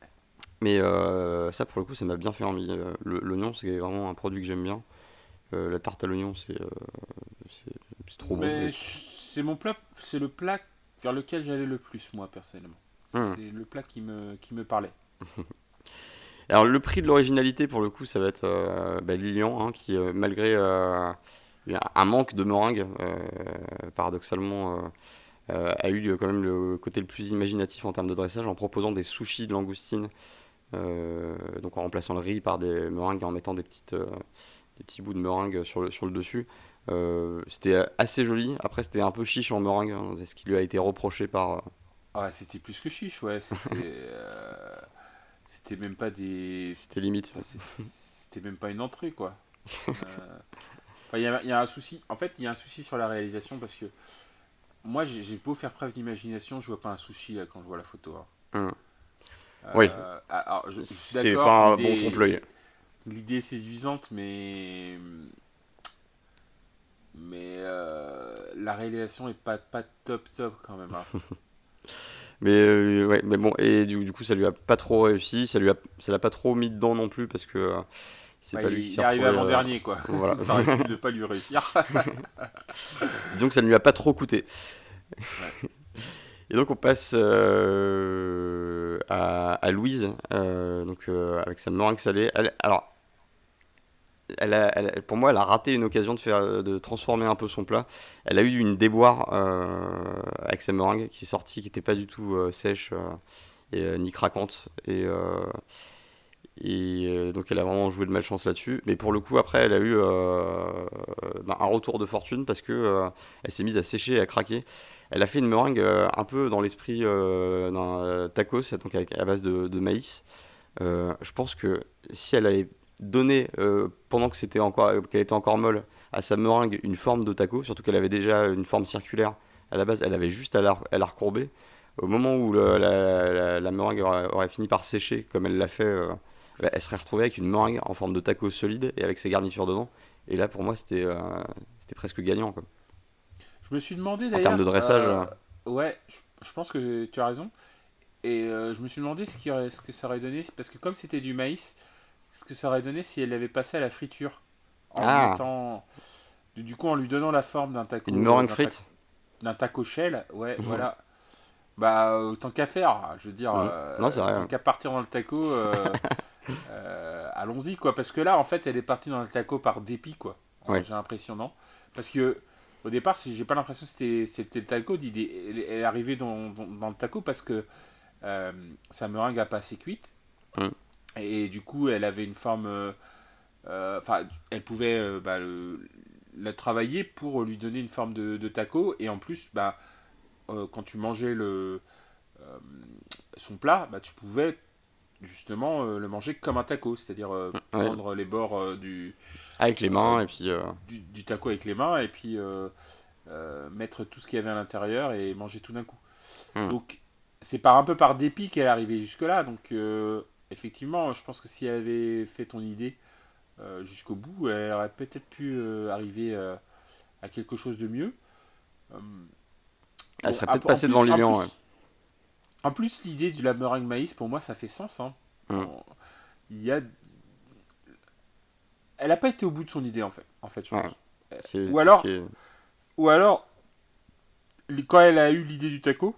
Mais euh, ça, pour le coup, ça m'a bien fait envie. Euh, l'oignon, c'est vraiment un produit que j'aime bien. Euh, la tarte à l'oignon, c'est trop bon. C'est mon plat, c'est le plat vers lequel j'allais le plus, moi, personnellement. Hmm. C'est le plat qui me, qui me parlait. Alors, le prix de l'originalité, pour le coup, ça va être bah, Lilian, hein, qui, malgré un manque de meringue, paradoxalement, a eu quand même le côté le plus imaginatif en termes de dressage en proposant des sushis de langoustine euh, donc en remplaçant le riz par des meringues et en mettant des, petites, euh, des petits bouts de meringue sur le, sur le dessus. Euh, c'était assez joli. Après, c'était un peu chiche en meringue. Hein, c'est ce qui lui a été reproché par. Ah, c'était plus que chiche, ouais. C'était. c'était même pas des. C'était limite. c'était même pas une entrée, quoi. Il y, a, y, a un souci. En fait, il y a un souci sur la réalisation parce que moi, j'ai beau faire preuve d'imagination, je vois pas un sushi là, quand je vois la photo. Hein. Hum. Oui. Euh, ah, c'est pas un bon trompe-l'œil. L'idée est séduisante, mais. Mais euh, la réalisation est pas, pas top top quand même. Hein. mais euh, ouais, mais bon, et du, du, coup, ça lui a pas trop réussi, ça lui a, ça l'a pas trop mis dedans non plus parce que c'est pas lui qui Il est arrivé avant dernier quoi. Voilà. ça aurait pu ne pas lui réussir. Disons que ça ne lui a pas trop coûté. Ouais. Et donc on passe euh, à, Louise, euh, donc, euh, avec sa meringue salée. alors, elle pour moi, elle a raté une occasion de, faire, de transformer un peu son plat. Elle a eu une déboire avec sa meringue qui est sortie, qui n'était pas du tout sèche et, ni craquante. Et, donc elle a vraiment joué de malchance là-dessus. Mais pour le coup, après, elle a eu ben, un retour de fortune parce que elle s'est mise à sécher et à craquer. Elle a fait une meringue euh, un peu dans l'esprit euh, d'un euh, tacos, donc à base de, maïs. je pense que si elle avait donné, pendant que c'était encore, qu'elle était encore molle, à sa meringue une forme de taco, surtout qu'elle avait déjà une forme circulaire à la base, elle avait juste à la, à la recourber. Au moment où la, la, meringue aurait, fini par sécher, comme elle l'a fait, bah, elle serait retrouvée avec une meringue en forme de taco solide et avec ses garnitures dedans. Et là, pour moi, c'était c'était presque gagnant. Quoi. Je me suis demandé d'ailleurs. En termes de dressage. Euh, ouais, je, pense que tu as raison. Et euh, je me suis demandé ce, ce que ça aurait donné, parce que comme c'était du maïs, ce que ça aurait donné si elle l'avait passé à la friture. En ah. mettant. Du coup, en lui donnant la forme d'un taco. Une meringue frite D'un taco shell, ouais, mhm. voilà. Bah, autant qu'à faire, je veux dire. Mhm. Euh, non, c'est vrai. Tant qu'à partir dans le taco, allons-y, quoi. Parce que là, en fait, elle est partie dans le taco par dépit, quoi. J'ai l'impression, non? Parce que au départ, j'ai pas l'impression que c'était le taco. Elle, est arrivée dans, dans, le taco parce que euh, sa meringue a pas assez cuite. Mm. Et, du coup, elle avait une forme. Euh, euh, enfin, elle pouvait bah, la travailler pour lui donner une forme de, de taco. Et en plus, bah, quand tu mangeais le, son plat, bah, tu pouvais justement le manger comme un taco. C'est-à-dire prendre les bords du avec les mains et puis. Euh, du, taco avec les mains et puis euh, euh, mettre tout ce qu'il y avait à l'intérieur et manger tout d'un coup. Hmm. Donc c'est par un peu par dépit qu'elle est arrivée jusque-là. Donc effectivement, je pense que si elle avait fait ton idée jusqu'au bout, elle aurait peut-être pu arriver à quelque chose de mieux. elle serait peut-être passée devant Lilian. En plus, l'idée du la meringue maïs, pour moi, ça fait sens. Hein. Hmm. Il y a elle n'a pas été au bout de son idée en fait, en fait, je pense. Ou alors, ou alors, quand elle a eu l'idée du taco,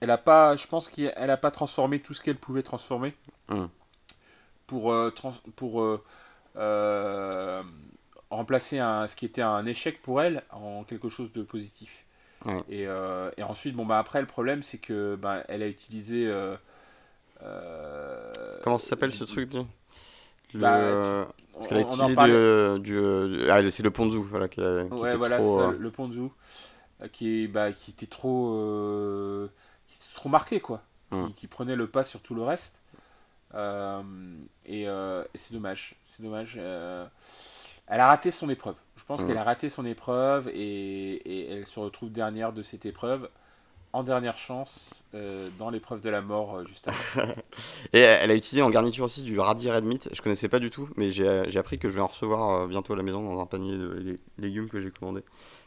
elle a pas, je pense qu'elle a pas transformé tout ce qu'elle pouvait transformer hum. pour euh, pour euh, euh, remplacer un, ce qui était un échec pour elle en quelque chose de positif. Et, et, ensuite, bon bah après le problème c'est que bah, elle a utilisé. Comment ça s'appelle ce truc bah, parce qu'elle a utilisé du, du ah, c'est le ponzu, voilà. Qui, ouais, voilà, trop, le ponzu, qui, bah, qui était trop, trop marqué, quoi. Qui, qui, prenait le pas sur tout le reste. Euh, et, et c'est dommage. C'est dommage. elle a raté son épreuve. Je pense qu'elle a raté son épreuve et, et elle se retrouve dernière de cette épreuve, en dernière chance, euh, dans l'épreuve de la mort euh, juste avant. Et elle a utilisé en garniture aussi du radis red meat. Je connaissais pas du tout, mais j'ai appris que je vais en recevoir euh, bientôt à la maison dans un panier de lé- légumes que j'ai commandé.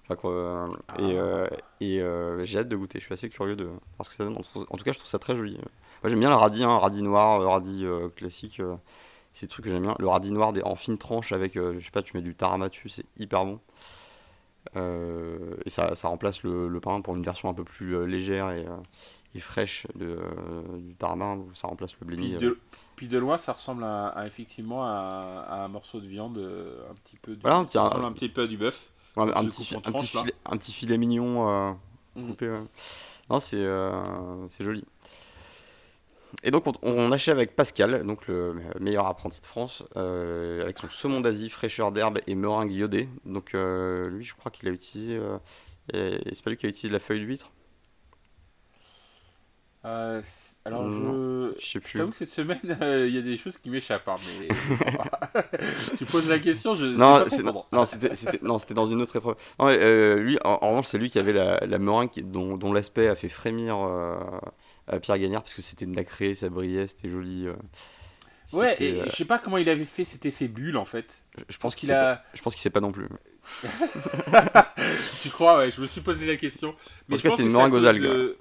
Enfin, euh. Et, euh, et euh, j'ai hâte de goûter. Je suis assez curieux de voir ce que ça donne. En tout cas, je trouve ça très joli. Moi, j'aime bien le radis, hein, radis noir, radis classique. c'est des trucs que j'aime bien. Le radis noir en fine tranche avec, je sais pas, tu mets du tarama dessus, c'est hyper bon. Euh, et ça, ça remplace le, le pain pour une version un peu plus euh, légère et, euh, et fraîche de, du tarama où ça remplace le Puis blini. de, puis de loin, ça ressemble à, à, effectivement à, à un morceau de viande, un petit peu. Du, Voilà, ça ressemble un petit peu à du bœuf. Un, petit, filet, un petit filet mignon euh, Mhm. coupé. ouais. Non, c'est euh, c'est joli. Et donc, on, on achève avec Pascal, donc le meilleur apprenti de France, euh, avec son saumon d'Asie, fraîcheur d'herbe et meringue iodée. Donc, euh, lui, je crois qu'il a utilisé. euh, et c'est pas lui qui a utilisé de la feuille d'huître? Euh, alors, Non, je. Je sais Je t'avoue que cette semaine, euh, il y a des choses qui m'échappent, hein, mais tu poses la question, je sais Non, pas c'était dans une autre épreuve. Non, euh, lui, en, en revanche, c'est lui qui avait la, la meringue dont, dont l'aspect a fait frémir à Pierre Gagnard parce que c'était nacré, ça brillait, c'était joli. Ouais, et je sais pas comment il avait fait cet effet bulle en fait. je, je pense qu'il a. pas- je pense qu'il sait pas non plus. Tu crois, ouais, je me suis posé la question. Mais En tout je cas, pense que une meringue aux algues, de-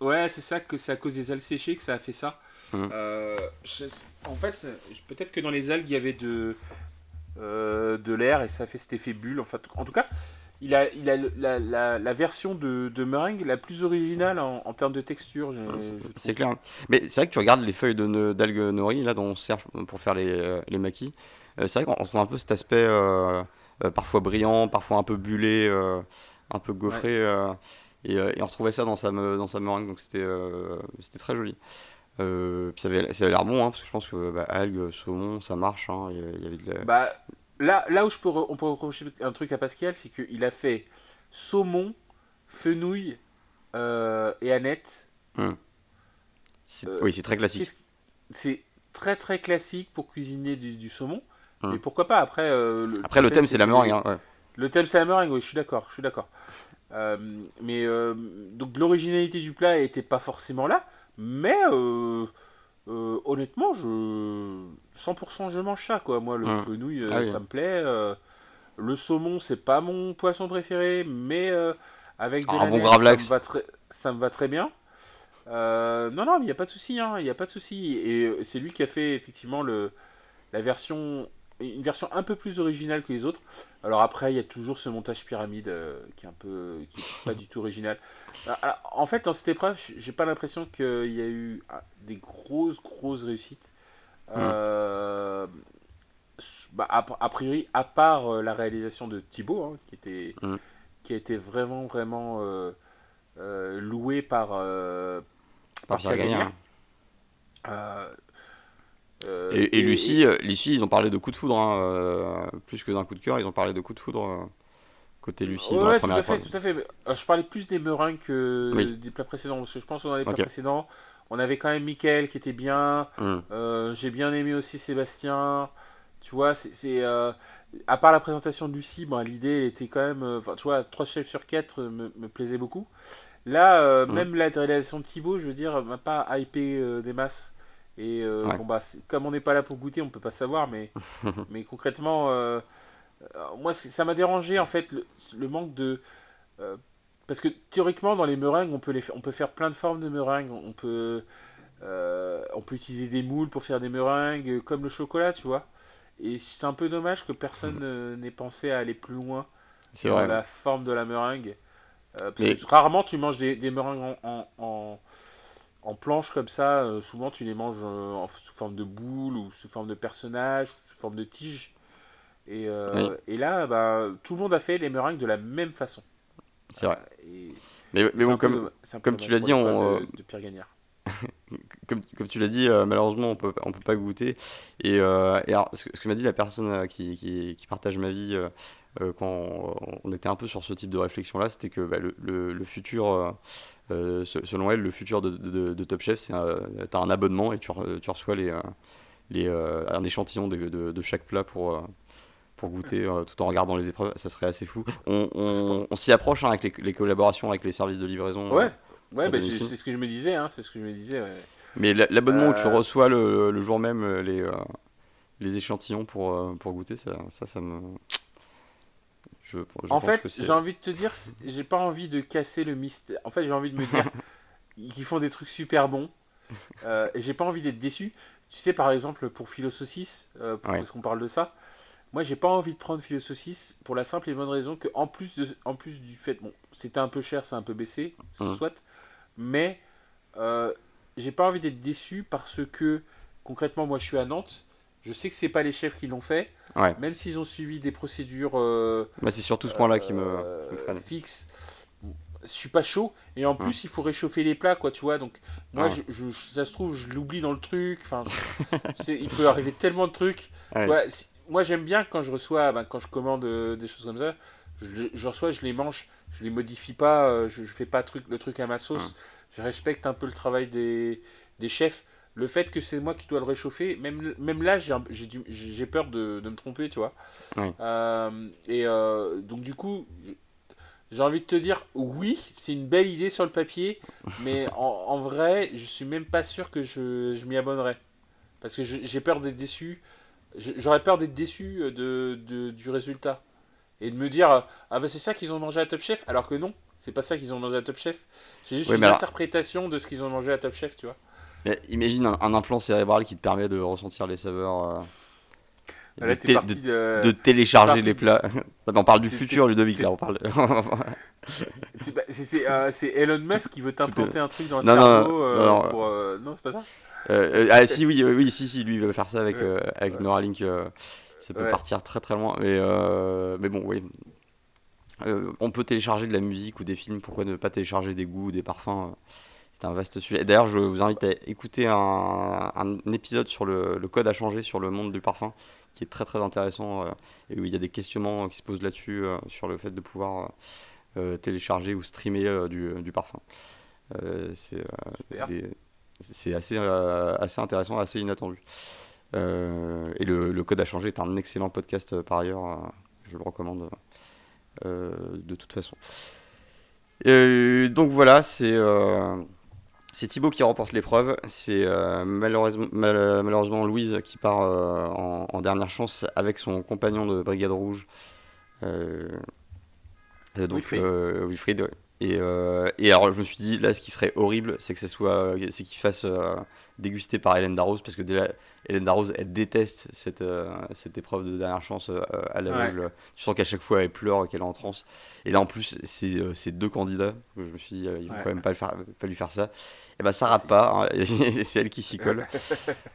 Ouais, c'est ça, que c'est à cause des algues séchées que ça a fait ça. Mhm. Euh, je- En fait, peut-être que dans les algues, il y avait de, euh, de l'air et ça a fait cet effet bulle. En, fait, en tout cas, il a, il a la, la, la version de, de meringue la plus originale en, en termes de texture. C'est clair. Mais c'est vrai que tu regardes les feuilles d'algues nori, là, dont on sert pour faire les, euh, les maquis. c'est vrai qu'on retrouve un peu cet aspect euh, parfois brillant, parfois un peu bullé, un peu gaufré. Et, euh, et on retrouvait ça dans sa, me- dans sa meringue, donc c'était euh, c'était très joli. Euh, puis ça avait, ça avait l'air bon, hein, parce que je pense que bah, algues, saumon, ça marche. hein, il y avait- il y avait de la- Bah, là, là où je peux re- on peut reprocher un truc à Pascal, c'est qu'il a fait saumon, fenouil euh, et aneth. c'est- euh, oui, c'est très classique. C'est très très classique pour cuisiner du, du saumon. Hum. Mais pourquoi pas après le, Après, le thème, c'est la meringue. hein, ouais. Le thème c'est la meringue, oui, je suis d'accord, je suis d'accord. Euh, mais euh, donc l'originalité du plat était pas forcément là, mais euh, honnêtement, je 100% je mange ça quoi. Moi le fenouil, Ah oui. ça me plaît. le saumon, c'est pas mon poisson préféré, mais avec de Ah, la bon ça me va très, ça me va très bien. Euh, non, non, il n'y a pas de souci, hein, il n'y a pas de souci. Et c'est lui qui a fait effectivement le, la version, une version un peu plus originale que les autres. Alors après, il y a toujours ce montage pyramide euh, qui est un peu, qui est pas du tout original. Alors, alors, en fait, dans cette épreuve, j'ai pas l'impression qu'il y a eu ah, des grosses, grosses réussites. Euh, bah, a, a priori, à part euh, la réalisation de Thibaut, hein, qui était, Mm. qui a été vraiment, vraiment euh, euh, loué par, euh, Par Pierre Gagnard. euh, euh, Et, et Lucie, euh, Lucie, ils ont parlé de coup de foudre, hein, euh, plus que d'un coup de cœur, ils ont parlé de coup de foudre côté Lucie Ouais, tout à fait, tout à fait. Je parlais plus des meringues que Oui. des plats précédents. Parce que je pense que dans les plats précédents, on avait quand même Mickaël qui était bien. Euh, J'ai bien aimé aussi Sébastien. Tu vois, c'est. euh, à part la présentation de Lucie, ben, l'idée était quand même. tu vois, 3 chefs sur 4 me, me plaisait beaucoup. Là, euh, Mhm. même la réalisation de Thibaut, je veux dire, m'a pas hypé des masses. Et euh, Ouais. bon, bah, comme on n'est pas là pour goûter, on peut pas savoir, mais, mais concrètement, euh, euh, moi, ça m'a dérangé en fait le, le manque de. euh, parce que théoriquement, dans les meringues, on peut, les, on peut faire plein de formes de meringues. On peut, on peut utiliser des moules pour faire des meringues, comme le chocolat, tu vois. Et c'est un peu dommage que personne euh, n'ait pensé à aller plus loin dans vrai. la forme de la meringue. Parce Mais- que rarement tu manges des, des meringues en, en, en, en planche comme ça. euh, souvent tu les manges euh, en- sous forme de boule ou sous forme de personnage, ou sous forme de tige. Et, euh, Oui. et là, bah, tout le monde a fait les meringues de la même façon. C'est vrai. Et Mais, mais bon, comme, comme tu l'as dit, on, de, de Pierre Gagnard. comme, comme tu l'as dit, malheureusement, on peut, on peut pas goûter. Et, et alors, ce que, m'a dit la personne qui, qui, qui partage ma vie quand on, on était un peu sur ce type de réflexion-là, c'était que bah, le, le, le futur, euh, se- selon elle, le futur de, de, de Top Chef, c'est tu as un abonnement et tu, re- tu reçois les, euh, les, euh, un échantillon de, de, chaque plat pour, pour goûter tout en regardant les épreuves, ça serait assez fou. On, s'y approche hein, avec les, collaborations avec les services de livraison. Ouais, ouais bah, c'est ce que je me disais. Hein, c'est ce que je me disais. Mais l'abonnement où tu reçois le, le, jour même les, les échantillons pour, pour goûter, ça, ça, ça me en fait, j'ai envie de te dire, j'ai pas envie de casser le mystère. En fait, j'ai envie de me dire qu'ils font des trucs super bons. Euh, et j'ai pas envie d'être déçu. Tu sais, par exemple, pour Philo euh, parce qu'on parle de ça, moi, j'ai pas envie de prendre Philo pour la simple et bonne raison que, en plus, de, en plus du fait, bon, c'était un peu cher, c'est un peu baissé, mmh. soit, mais euh, j'ai pas envie d'être déçu parce que, concrètement, moi, je suis à Nantes. Je sais que c'est pas les chefs qui l'ont fait. Même s'ils ont suivi des procédures. Euh, bah, c'est surtout ce point-là qui me, euh, fixe. Je suis pas chaud. Et en plus, il faut réchauffer les plats, quoi, tu vois. Donc, moi, je, ça se trouve, je l'oublie dans le truc. Enfin, il peut arriver tellement de trucs. moi, j'aime bien quand je reçois, ben, quand je commande euh, des choses comme ça, je, je, reçois, je les mange, je les modifie pas, je, je fais pas truc, le truc à ma sauce. Je respecte un peu le travail des, des chefs le fait que c'est moi qui dois le réchauffer, même, même là, j'ai peur de, me tromper, tu vois. Euh, et euh, donc, du coup, j'ai envie de te dire, oui, c'est une belle idée sur le papier, mais en, vrai, je suis même pas sûr que je, m'y abonnerai. Parce que j'ai peur d'être déçu. J'aurais peur d'être déçu de, du résultat. Et de me dire, ah bah c'est ça qu'ils ont mangé à Top Chef, alors que non, c'est pas ça qu'ils ont mangé à Top Chef. C'est juste une interprétation de ce qu'ils ont mangé à Top Chef, tu vois imagine un, implant cérébral qui te permet de ressentir les saveurs. Euh, de, télécharger les plats. on parle du futur, Ludovic, là, on parle. Euh, c'est Elon Musk qui veut t'implanter un truc dans le cerveau. Euh, non, c'est pas ça Ah, si, oui, oui, si, si, lui, il veut faire ça avec, avec Neuralink. ça peut partir très très loin. Mais, mais bon, oui. on peut télécharger de la musique ou des films, pourquoi ne pas télécharger des goûts ou des parfums c'est un vaste sujet. D'ailleurs, je vous invite à écouter un, épisode sur le, code à changer sur le monde du parfum, qui est très très intéressant, euh, et où il y a des questionnements qui se posent là-dessus, euh, sur le fait de pouvoir euh, télécharger ou streamer du, parfum. c'est assez, assez intéressant, assez inattendu. et le, code à changer est un excellent podcast par ailleurs, je le recommande de toute façon. donc voilà, c'est c'est Thibaut qui remporte l'épreuve. C'est euh, malheureusement, malheureusement, Louise qui part euh, en, dernière chance avec son compagnon de Brigade Rouge. Euh, donc Wilfried. Et, et, alors je me suis dit là ce qui serait horrible c'est que ce soit c'est qu'il fasse déguster par Hélène Darroze parce que déjà Hélène Darroze elle déteste cette, cette épreuve de dernière chance à l'aveugle. Tu sens qu'à chaque fois elle pleure qu'elle est en transe. Et là en plus c'est deux candidats. Je me suis dit il faut quand même pas, le faire, pas lui faire ça. Et eh ben ça rate pas, hein. c'est elle qui s'y colle.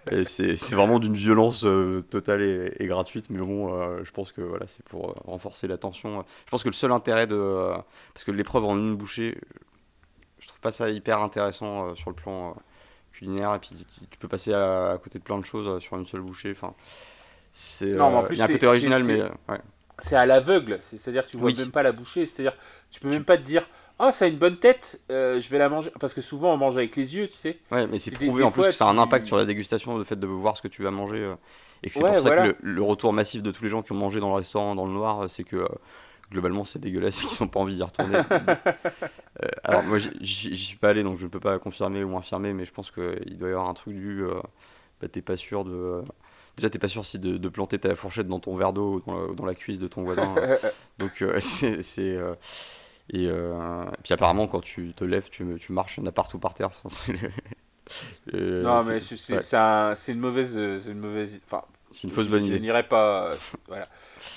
c'est vraiment d'une violence euh, totale et, gratuite, mais bon, euh, je pense que voilà, c'est pour euh, renforcer la tension. Je pense que le seul intérêt de. parce que l'épreuve en une bouchée, je trouve pas ça hyper intéressant sur le plan culinaire, et puis tu, peux passer à, côté de plein de choses sur une seule bouchée. Enfin, c'est. il y a un côté original, mais. C'est à l'aveugle, c'est-à-dire que tu vois même pas la bouchée, c'est-à-dire tu peux même pas te dire ah, ça a une bonne tête, euh, je vais la manger. Parce que souvent, on mange avec les yeux, tu sais. Ouais, mais c'est prouvé en plus que ça a un impact sur la dégustation, le fait de voir ce que tu vas manger. Euh, et que c'est pour ça que le, retour massif de tous les gens qui ont mangé dans le restaurant dans le noir, euh, c'est que globalement, c'est dégueulasse et qu'ils n'ont pas envie d'y retourner. alors, moi, j'y suis pas allé, donc je ne peux pas confirmer ou infirmer, mais je pense qu'il doit y avoir un truc du. bah, t'es pas sûr de. Déjà, t'es pas sûr si de, planter ta fourchette dans ton verre d'eau ou dans, la cuisse de ton voisin. donc, c'est et, euh, puis apparemment, quand tu te lèves, tu, tu marches, il y en a partout par terre. non, mais c'est une mauvaise. une mauvaise enfin, c'est une fausse bonne idée. Je n'irai pas. Euh, voilà.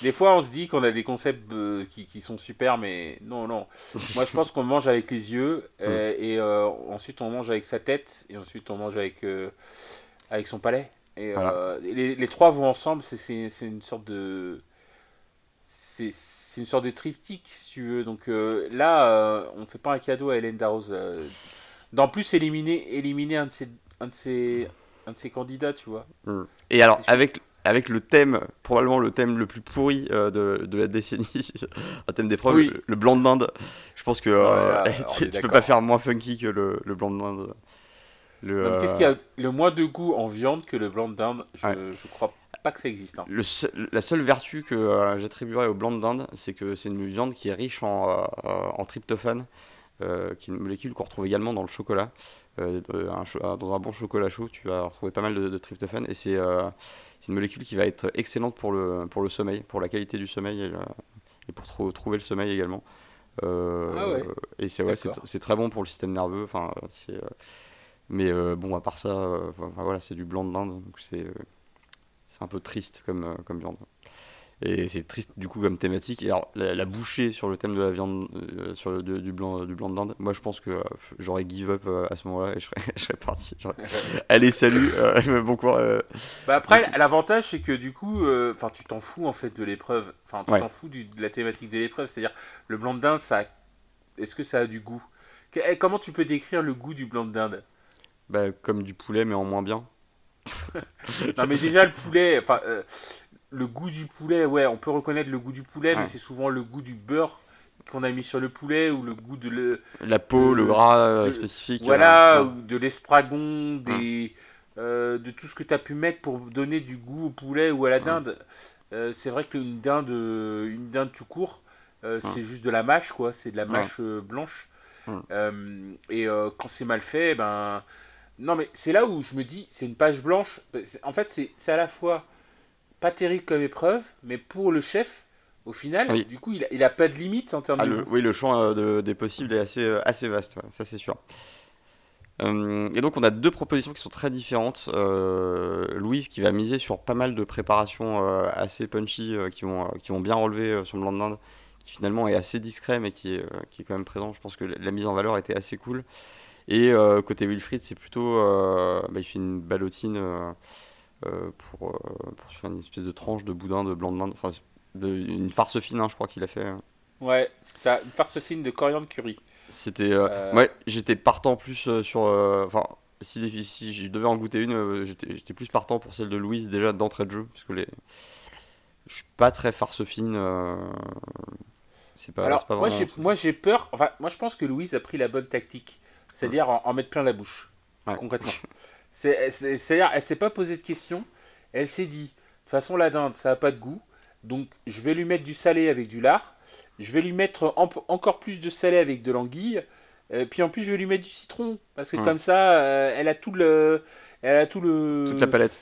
Des fois, on se dit qu'on a des concepts euh, qui, qui, sont super, mais non, non. Moi, je pense qu'on mange avec les yeux, et ensuite on mange avec sa tête, et ensuite on mange avec, avec son palais. Et les, les, trois vont ensemble, c'est une sorte de c'est une sorte de triptyque, si tu veux. Donc euh, là, euh, on ne fait pas un cadeau à Hélène Darroze. Euh, d'en plus, éliminer, éliminer un, de ses, un, de ses, un de ses candidats, tu vois. Hmm. Et alors, avec, avec le thème, probablement le thème le plus pourri de, de, la décennie, un thème d'épreuve, le, blanc de dinde, je pense que tu, ne peux pas faire moins funky que le, le blanc de dinde. Le, qu'est-ce qu'il y a le moins de goût en viande que le blanc de dinde? Je, je crois pas que ça existe. Hein. Le la seule vertu que j'attribuerais au blanc de dinde, c'est que c'est une viande qui est riche en, en tryptophane, qui est une molécule qu'on retrouve également dans le chocolat. dans un bon chocolat chaud, tu vas retrouver pas mal de, de tryptophane et c'est une molécule qui va être excellente pour le, pour le sommeil, pour la qualité du sommeil et, et pour trouver le sommeil également. Euh, ah et c'est ouais, c'est très bon pour le système nerveux. Enfin, c'est euh, mais euh, bon, à part ça, voilà, c'est du blanc de l'Inde, donc c'est c'est un peu triste comme, comme viande. Et c'est triste du coup comme thématique. Et alors la, bouchée sur le thème de la viande, euh, sur le, du blanc du blanc de dinde, moi je pense que euh, j'aurais give up euh, à ce moment-là et je serais, je serais parti. Allez salut, bon courage. Bah après l'avantage c'est que du coup, enfin tu t'en fous en fait de l'épreuve, enfin tu t'en fous de la thématique de l'épreuve, c'est-à-dire le blanc de dinde, ça, est-ce que ça a du goût? Eh, Comment tu peux décrire le goût du blanc de dinde? Bah comme du poulet mais en moins bien. non mais déjà le poulet, enfin le goût du poulet, ouais, on peut reconnaître le goût du poulet, mais c'est souvent le goût du beurre qu'on a mis sur le poulet ou le goût de le, la peau, le gras euh, spécifique. Voilà, ou de l'estragon, des euh, de tout ce que tu as pu mettre pour donner du goût au poulet ou à la dinde. Euh, c'est vrai qu'une dinde, une dinde tout court, c'est juste de la mâche, quoi. C'est de la mâche blanche. et quand c'est mal fait, ben non, mais c'est là où je me dis, c'est une page blanche. En fait, c'est à la fois pas terrible comme épreuve, mais pour le chef, au final, du coup, il a, il a, pas de limite en termes ah, de. oui, le champ euh, de, des possibles est assez, euh, assez vaste, ça c'est sûr. Euh, et donc on a deux propositions qui sont très différentes. Louise qui va miser sur pas mal de préparations assez punchy, qui, vont, qui vont bien relever son blanc de dinde, qui finalement est assez discret mais qui est, qui est quand même présent. Je pense que la mise en valeur était assez cool. Et côté Wilfried, c'est plutôt... Bah, il fait une ballotine euh, pour, euh, pour faire une espèce de tranche de boudin de blanc de dinde, enfin une farce fine, hein, je crois qu'il a fait. Hein. Ouais, ça, une farce fine de coriandre curry. C'était, euh, ouais, j'étais partant plus sur, enfin, si, si, je devais en goûter une, j'étais plus partant pour celle de Louise déjà d'entrée de jeu, parce que les, je suis pas très farce fine. C'est pas, Alors, pas moi j'ai peur. Enfin, moi je pense que Louise a pris la bonne tactique, c'est-à-dire en, mettre plein la bouche, concrètement. C'est-à-dire, elle s'est pas posé de questions. Elle s'est dit, de toute façon, la dinde, ça n'a pas de goût. Donc, je vais lui mettre du salé avec du lard. Je vais lui mettre encore plus de salé avec de l'anguille. Euh, puis en plus, je vais lui mettre du citron. Parce que comme ça, euh, elle a tout le. Elle a tout le. Toute la palette.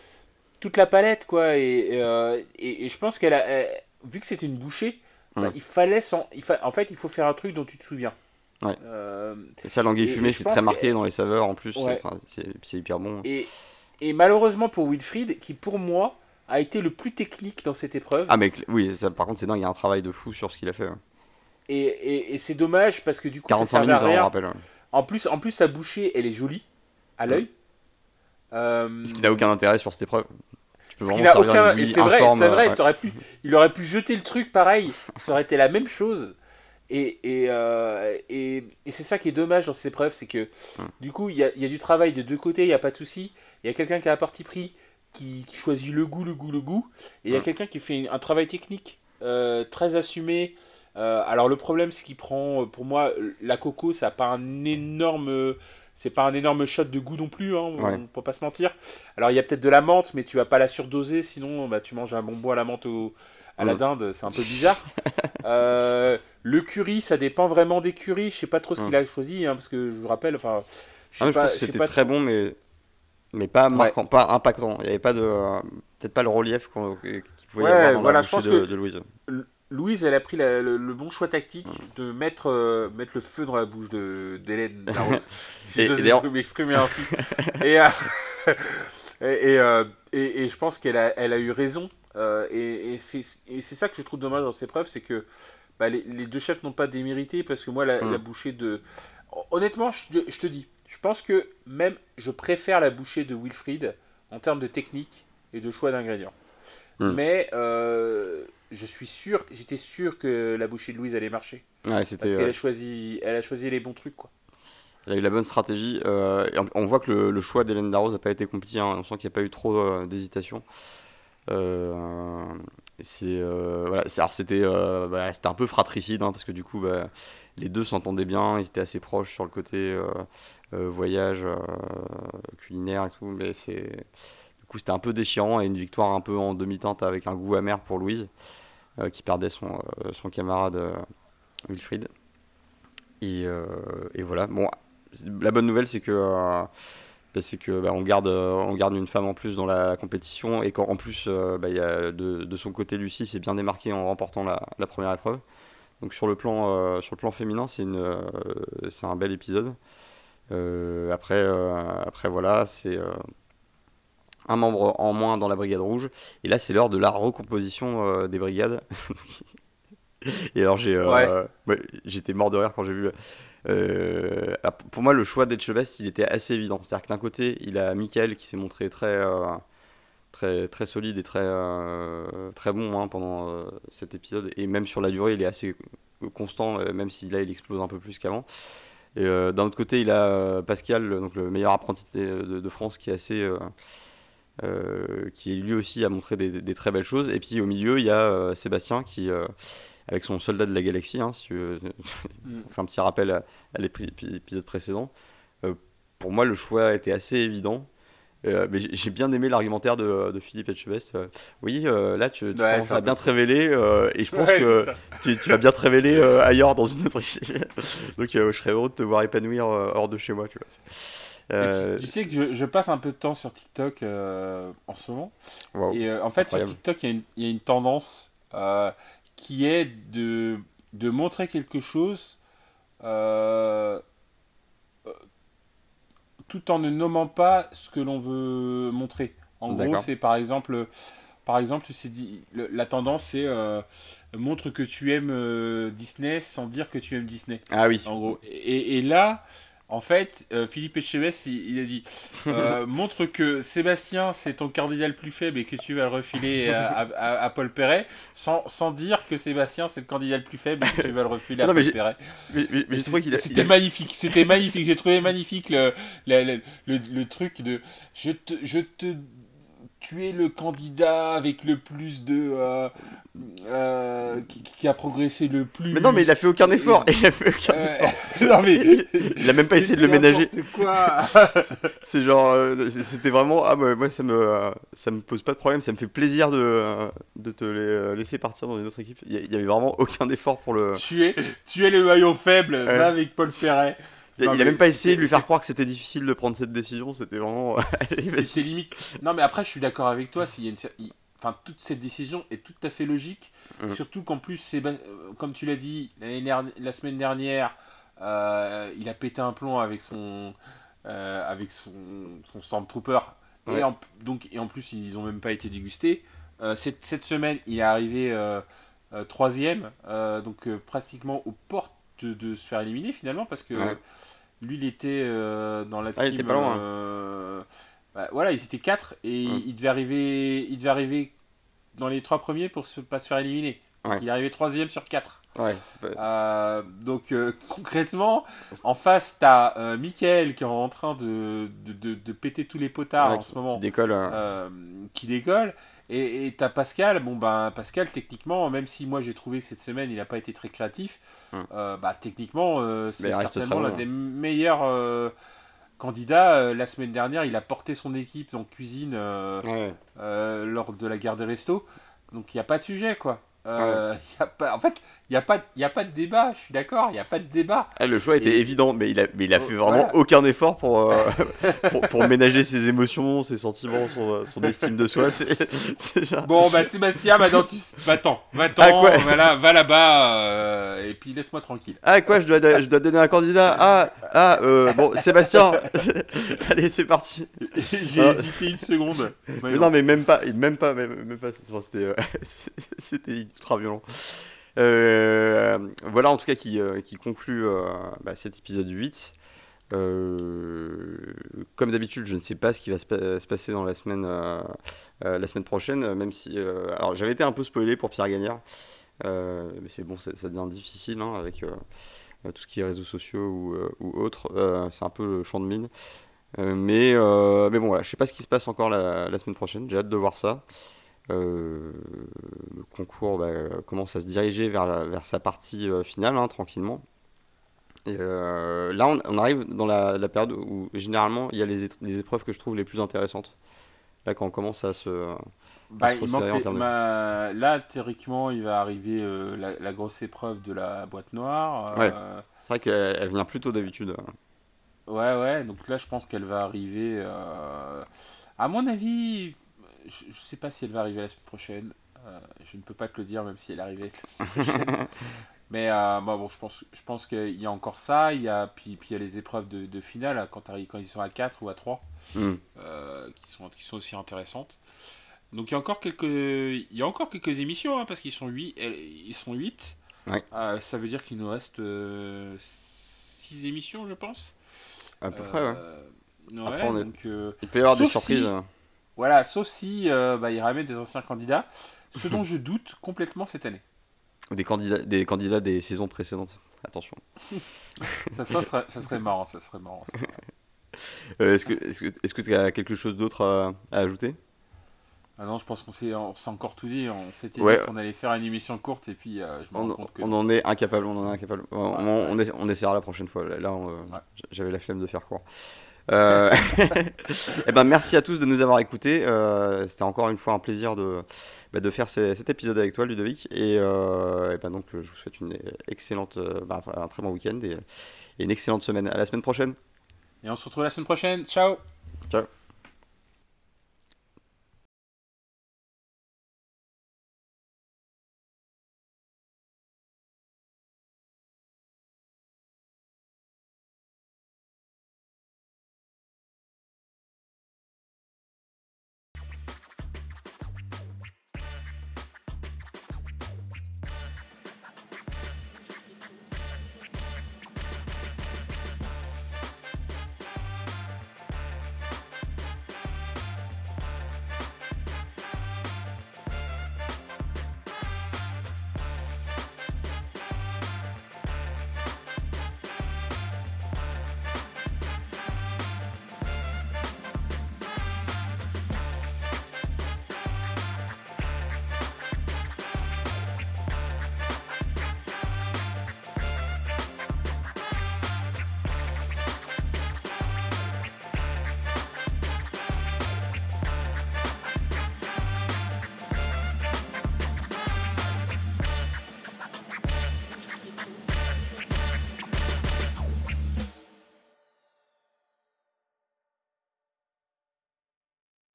Toute la palette, quoi. Et, euh, et, je pense qu'elle a. vu que c'était une bouchée, bah, il fallait. Il En fait, il faut faire un truc dont tu te souviens. Ouais. Euh, et ça, l'anguille fumée, c'est très marqué dans les saveurs en plus. C'est hyper bon. Et, et, malheureusement pour Wilfried, qui pour moi a été le plus technique dans cette épreuve. Ah, mais oui, ça, par contre, c'est dingue, il y a un travail de fou sur ce qu'il a fait. Hein. Et, et c'est dommage parce que du coup, 45 ça minutes, à rien. Rappelle, En plus, en plus, sa bouchée, elle est jolie à l'œil. Euh... Ce qui n'a aucun intérêt sur cette épreuve. Peux vraiment aucun... C'est vrai, c'est vrai, aurait pu... il aurait pu jeter le truc pareil, ça aurait été la même chose. Et, et, euh, et, et c'est ça qui est dommage dans ces épreuves, c'est que hum. du coup, il y a, y a, du travail de deux côtés, il n'y a pas de souci. Il y a quelqu'un qui a un parti pris, qui, choisit le goût, le goût, le goût. Et il y a hum. quelqu'un qui fait un travail technique euh, très assumé. Euh, alors le problème, c'est qu'il prend, pour moi, la coco, ça n'a pas un énorme... C'est pas un énorme shot de goût non plus, hein, on ne peut pas se mentir. Alors il y a peut-être de la menthe, mais tu vas pas la surdoser, sinon bah, tu manges un bonbon à la menthe au, à la dinde, c'est un peu bizarre. Euh, le curry, ça dépend vraiment des currys. Je sais pas trop ce qu'il mm. a choisi, hein, parce que je vous rappelle, enfin, je sais ah, c'était très bon, mais mais pas marquant, pas impactant. Il n'y avait pas de peut-être pas le relief qu'on qui pouvait y avoir dans voilà, la de, de, Louise. Louise, elle a pris le, bon choix tactique mm. de mettre, euh, mettre le feu dans la bouche d'Hélène Darroze, si et, je m'exprimer ainsi. et, euh, et, et, et, je pense qu'elle a, elle a eu raison euh, et, et c'est ça que je trouve dommage dans ces preuves, c'est que bah, les, deux chefs n'ont pas démérité parce que moi, la, mm. bouchée de. Honnêtement, je, te dis, je pense que même je préfère la bouchée de Wilfried en termes de technique et de choix d'ingrédients. Mm. Mais euh, je suis sûr, j'étais sûr que la bouchée de Louise allait marcher. parce qu'elle a, choisi, elle a choisi les bons trucs. Quoi. Elle a eu la bonne stratégie. Euh, on voit que le, choix d'Hélène Darroze n'a pas été compliqué. Hein. On sent qu'il n'y a pas eu trop d'hésitation. Euh, c'est voilà, alors c'était bah, c'était un peu fratricide hein, parce que du coup bah, les deux s'entendaient bien, ils étaient assez proches sur le côté voyage culinaire et tout, mais c'est du coup c'était un peu déchirant et une victoire un peu en demi-teinte avec un goût amer pour Louise qui perdait son, son camarade Wilfried. Et, et, voilà. Bon, la bonne nouvelle c'est que c'est que bah, on, garde, on garde une femme en plus dans la compétition et qu'en plus, euh, bah, y a de, son côté, Lucie s'est bien démarquée en remportant la, première épreuve. Donc sur le plan, euh, sur le plan féminin, c'est euh, c'est un bel épisode. après, après, voilà, c'est un membre en moins dans la brigade rouge. Et là, c'est l'heure de la recomposition des brigades. et alors, j'ai, j'étais mort de rire quand j'ai vu euh, pour moi, le choix d'Etchebest, il était assez évident. C'est-à-dire que d'un côté, il a Michael qui s'est montré très, euh, très, très solide et très, euh, très bon hein, pendant cet épisode. Et même sur la durée, il est assez constant, même si là, il explose un peu plus qu'avant. Et d'un autre côté, il a Pascal, donc le meilleur apprenti de, France, qui est assez. qui lui aussi a montré des, des, très belles choses. Et puis au milieu, il y a Sébastien qui avec son soldat de la galaxie, hein, si tu veux. Mm. un petit rappel à, l'épisode précédent. Euh, pour moi, le choix était assez évident. Euh, mais j'ai bien aimé l'argumentaire de, de, Philippe Etchebest. Euh, oui, là, tu, tu commences à bien te révéler, et je pense que tu, vas bien te révéler ailleurs dans une autre Donc, je serais heureux de te voir épanouir hors de chez moi. Tu, vois. Tu, sais que je, passe un peu de temps sur TikTok en ce moment. Et en fait, sur TikTok, il y, y, a une tendance qui est de, de montrer quelque chose euh, euh, tout en ne nommant pas ce que l'on veut montrer. En gros, c'est par exemple, par exemple, c'est dit, la tendance c'est euh, montre que tu aimes Disney sans dire que tu aimes Disney. Ah oui. En gros. Et, et là, en fait, euh, Philippe Etchebest, il, a dit euh, montre que Sébastien, c'est ton cardinal plus faible et que tu vas le refiler à, Paul Perret, sans, dire que Sébastien, c'est le candidat le plus faible et que tu vas le refiler à Paul Perret. C'était magnifique, c'était magnifique. J'ai trouvé magnifique le, le, truc de je te, je te tu es le candidat avec le plus de. Euh, euh, qui, a progressé le plus. Mais non, mais il a fait aucun effort. Il a fait aucun effort. non, mais. il a même pas essayé de le ménager. quoi C'est genre. Euh, c'était vraiment. Ah, moi, ça me, ça me pose pas de problème. Ça me fait plaisir de, de te laisser partir dans une autre équipe. Il y avait vraiment aucun effort pour le. Tu es, tu es le maillot faible, va avec Paul Ferret. Il, a même pas essayé de lui faire croire que c'était difficile de prendre cette décision, c'était vraiment. c'était limite. Non, mais après, je suis d'accord avec toi. S'il y a une... Enfin, toute cette décision est tout à fait logique. Mm. Surtout qu'en plus, c'est euh, comme tu l'as dit, la semaine dernière, euh, il a pété un plomb avec son, euh, avec son, son Stormtrooper. Et, en, donc, et en plus, ils n'ont même pas été dégustés. cette, cette, semaine, il est arrivé troisième, donc pratiquement aux portes de, se faire éliminer finalement, parce que lui, il était euh, dans la ah, team. Hein. Euh, bah, voilà, ils étaient 4 et il, devait arriver, il devait arriver dans les 3 premiers pour ne pas se faire éliminer. il est arrivé troisième sur 4. Euh, donc concrètement, en face, tu as Michael qui est en train de, de, de, péter tous les potards en ce moment. Qui décolle. qui décolle. Et tu as Pascal. Bon, ben Pascal, techniquement, même si moi j'ai trouvé que cette semaine il n'a pas été très créatif, hum. bah, techniquement, c'est certainement l'un des meilleurs candidats. la semaine dernière, il a porté son équipe en cuisine lors de la guerre des restos. Donc il n'y a pas de sujet, quoi. Euh, y a pas, en fait, il n'y a, pas, y a pas de débat, je suis d'accord, il n'y a pas de débat. Ah, le choix était évident, mais il a, mais il a fait vraiment aucun effort pour, euh, pour, pour, ménager ses émotions, ses sentiments, son, son estime de soi. Bon, bah Sébastien, maintenant tu. Va-t'en, va-t'en, ah, voilà, va là-bas, euh, et puis laisse-moi tranquille. Ah, quoi, je dois, je dois donner un candidat? Ah, ah euh, bon, Sébastien, allez, c'est parti. J'ai hésité une seconde. Mais non, mais même pas, même pas, même, même pas, c'était, c'était ultra violent. Euh, voilà en tout cas qui, euh, conclut euh, bah, cet épisode 8. comme d'habitude, je ne sais pas ce qui va se, passer dans la semaine, la semaine prochaine, même si. alors, j'avais été un peu spoilé pour Pierre Gagnard, mais c'est bon, ça, devient difficile hein, avec tout ce qui est réseaux sociaux ou, ou autres. c'est un peu le champ de mine. mais, mais bon, voilà, je sais pas ce qui se passe encore la semaine prochaine, j'ai hâte de voir ça. Le concours bah, commence à se diriger vers, vers sa partie finale, hein, tranquillement. Et là, on, arrive dans la, période où généralement il y a les, les, épreuves que je trouve les plus intéressantes. Là, quand on commence à se. Bah, Là, théoriquement, il va arriver la, grosse épreuve de la boîte noire. C'est vrai qu'elle vient plus tôt d'habitude. Ouais, ouais, donc là je pense qu'elle va arriver. Euh, à mon avis, je, ne sais pas si elle va arriver la semaine prochaine. Euh, je ne peux pas te le dire, même si elle arrivait la semaine prochaine. Mais euh, bah, bon, je pense, je pense qu'il y a encore ça. Il y a, puis, puis il y a les épreuves de, de finale quand, quand ils sont à 4 ou à 3, hmm. qui, sont, qui sont aussi intéressantes. Donc il y a encore quelques, il y a encore quelques émissions, hein, parce qu'ils sont 8. Ils sont 8. ça veut dire qu'il nous reste 6 émissions, je pense. À peu près, ouais. Euh, donc, euh, il peut y avoir des surprises. Hein. Voilà, sauf si euh, bah, il ramène des anciens candidats, ce dont je doute complètement cette année. Des candidats, des candidats des saisons précédentes. Attention. ça, serait, ça serait marrant, ça serait marrant. est-ce que est-ce que est-ce que tu as quelque chose d'autre à, ajouter? Ah non, je pense qu'on s'est, encore tout dit. On s'était dit qu'on allait faire une émission courte et puis je me on, rends compte que... on en est incapable. On en est incapable. on, on, essaiera la prochaine fois. Là, j'avais la flemme de faire court. Euh... et eh ben, merci à tous de nous avoir écoutés. Euh, c'était encore une fois un plaisir de, bah, de faire cet épisode avec toi, Ludovic. Et, euh, et ben, donc, je vous souhaite une excellente, bah, un très bon week-end et, et une excellente semaine. À la semaine prochaine. Et on se retrouve la semaine prochaine. Ciao. Ciao.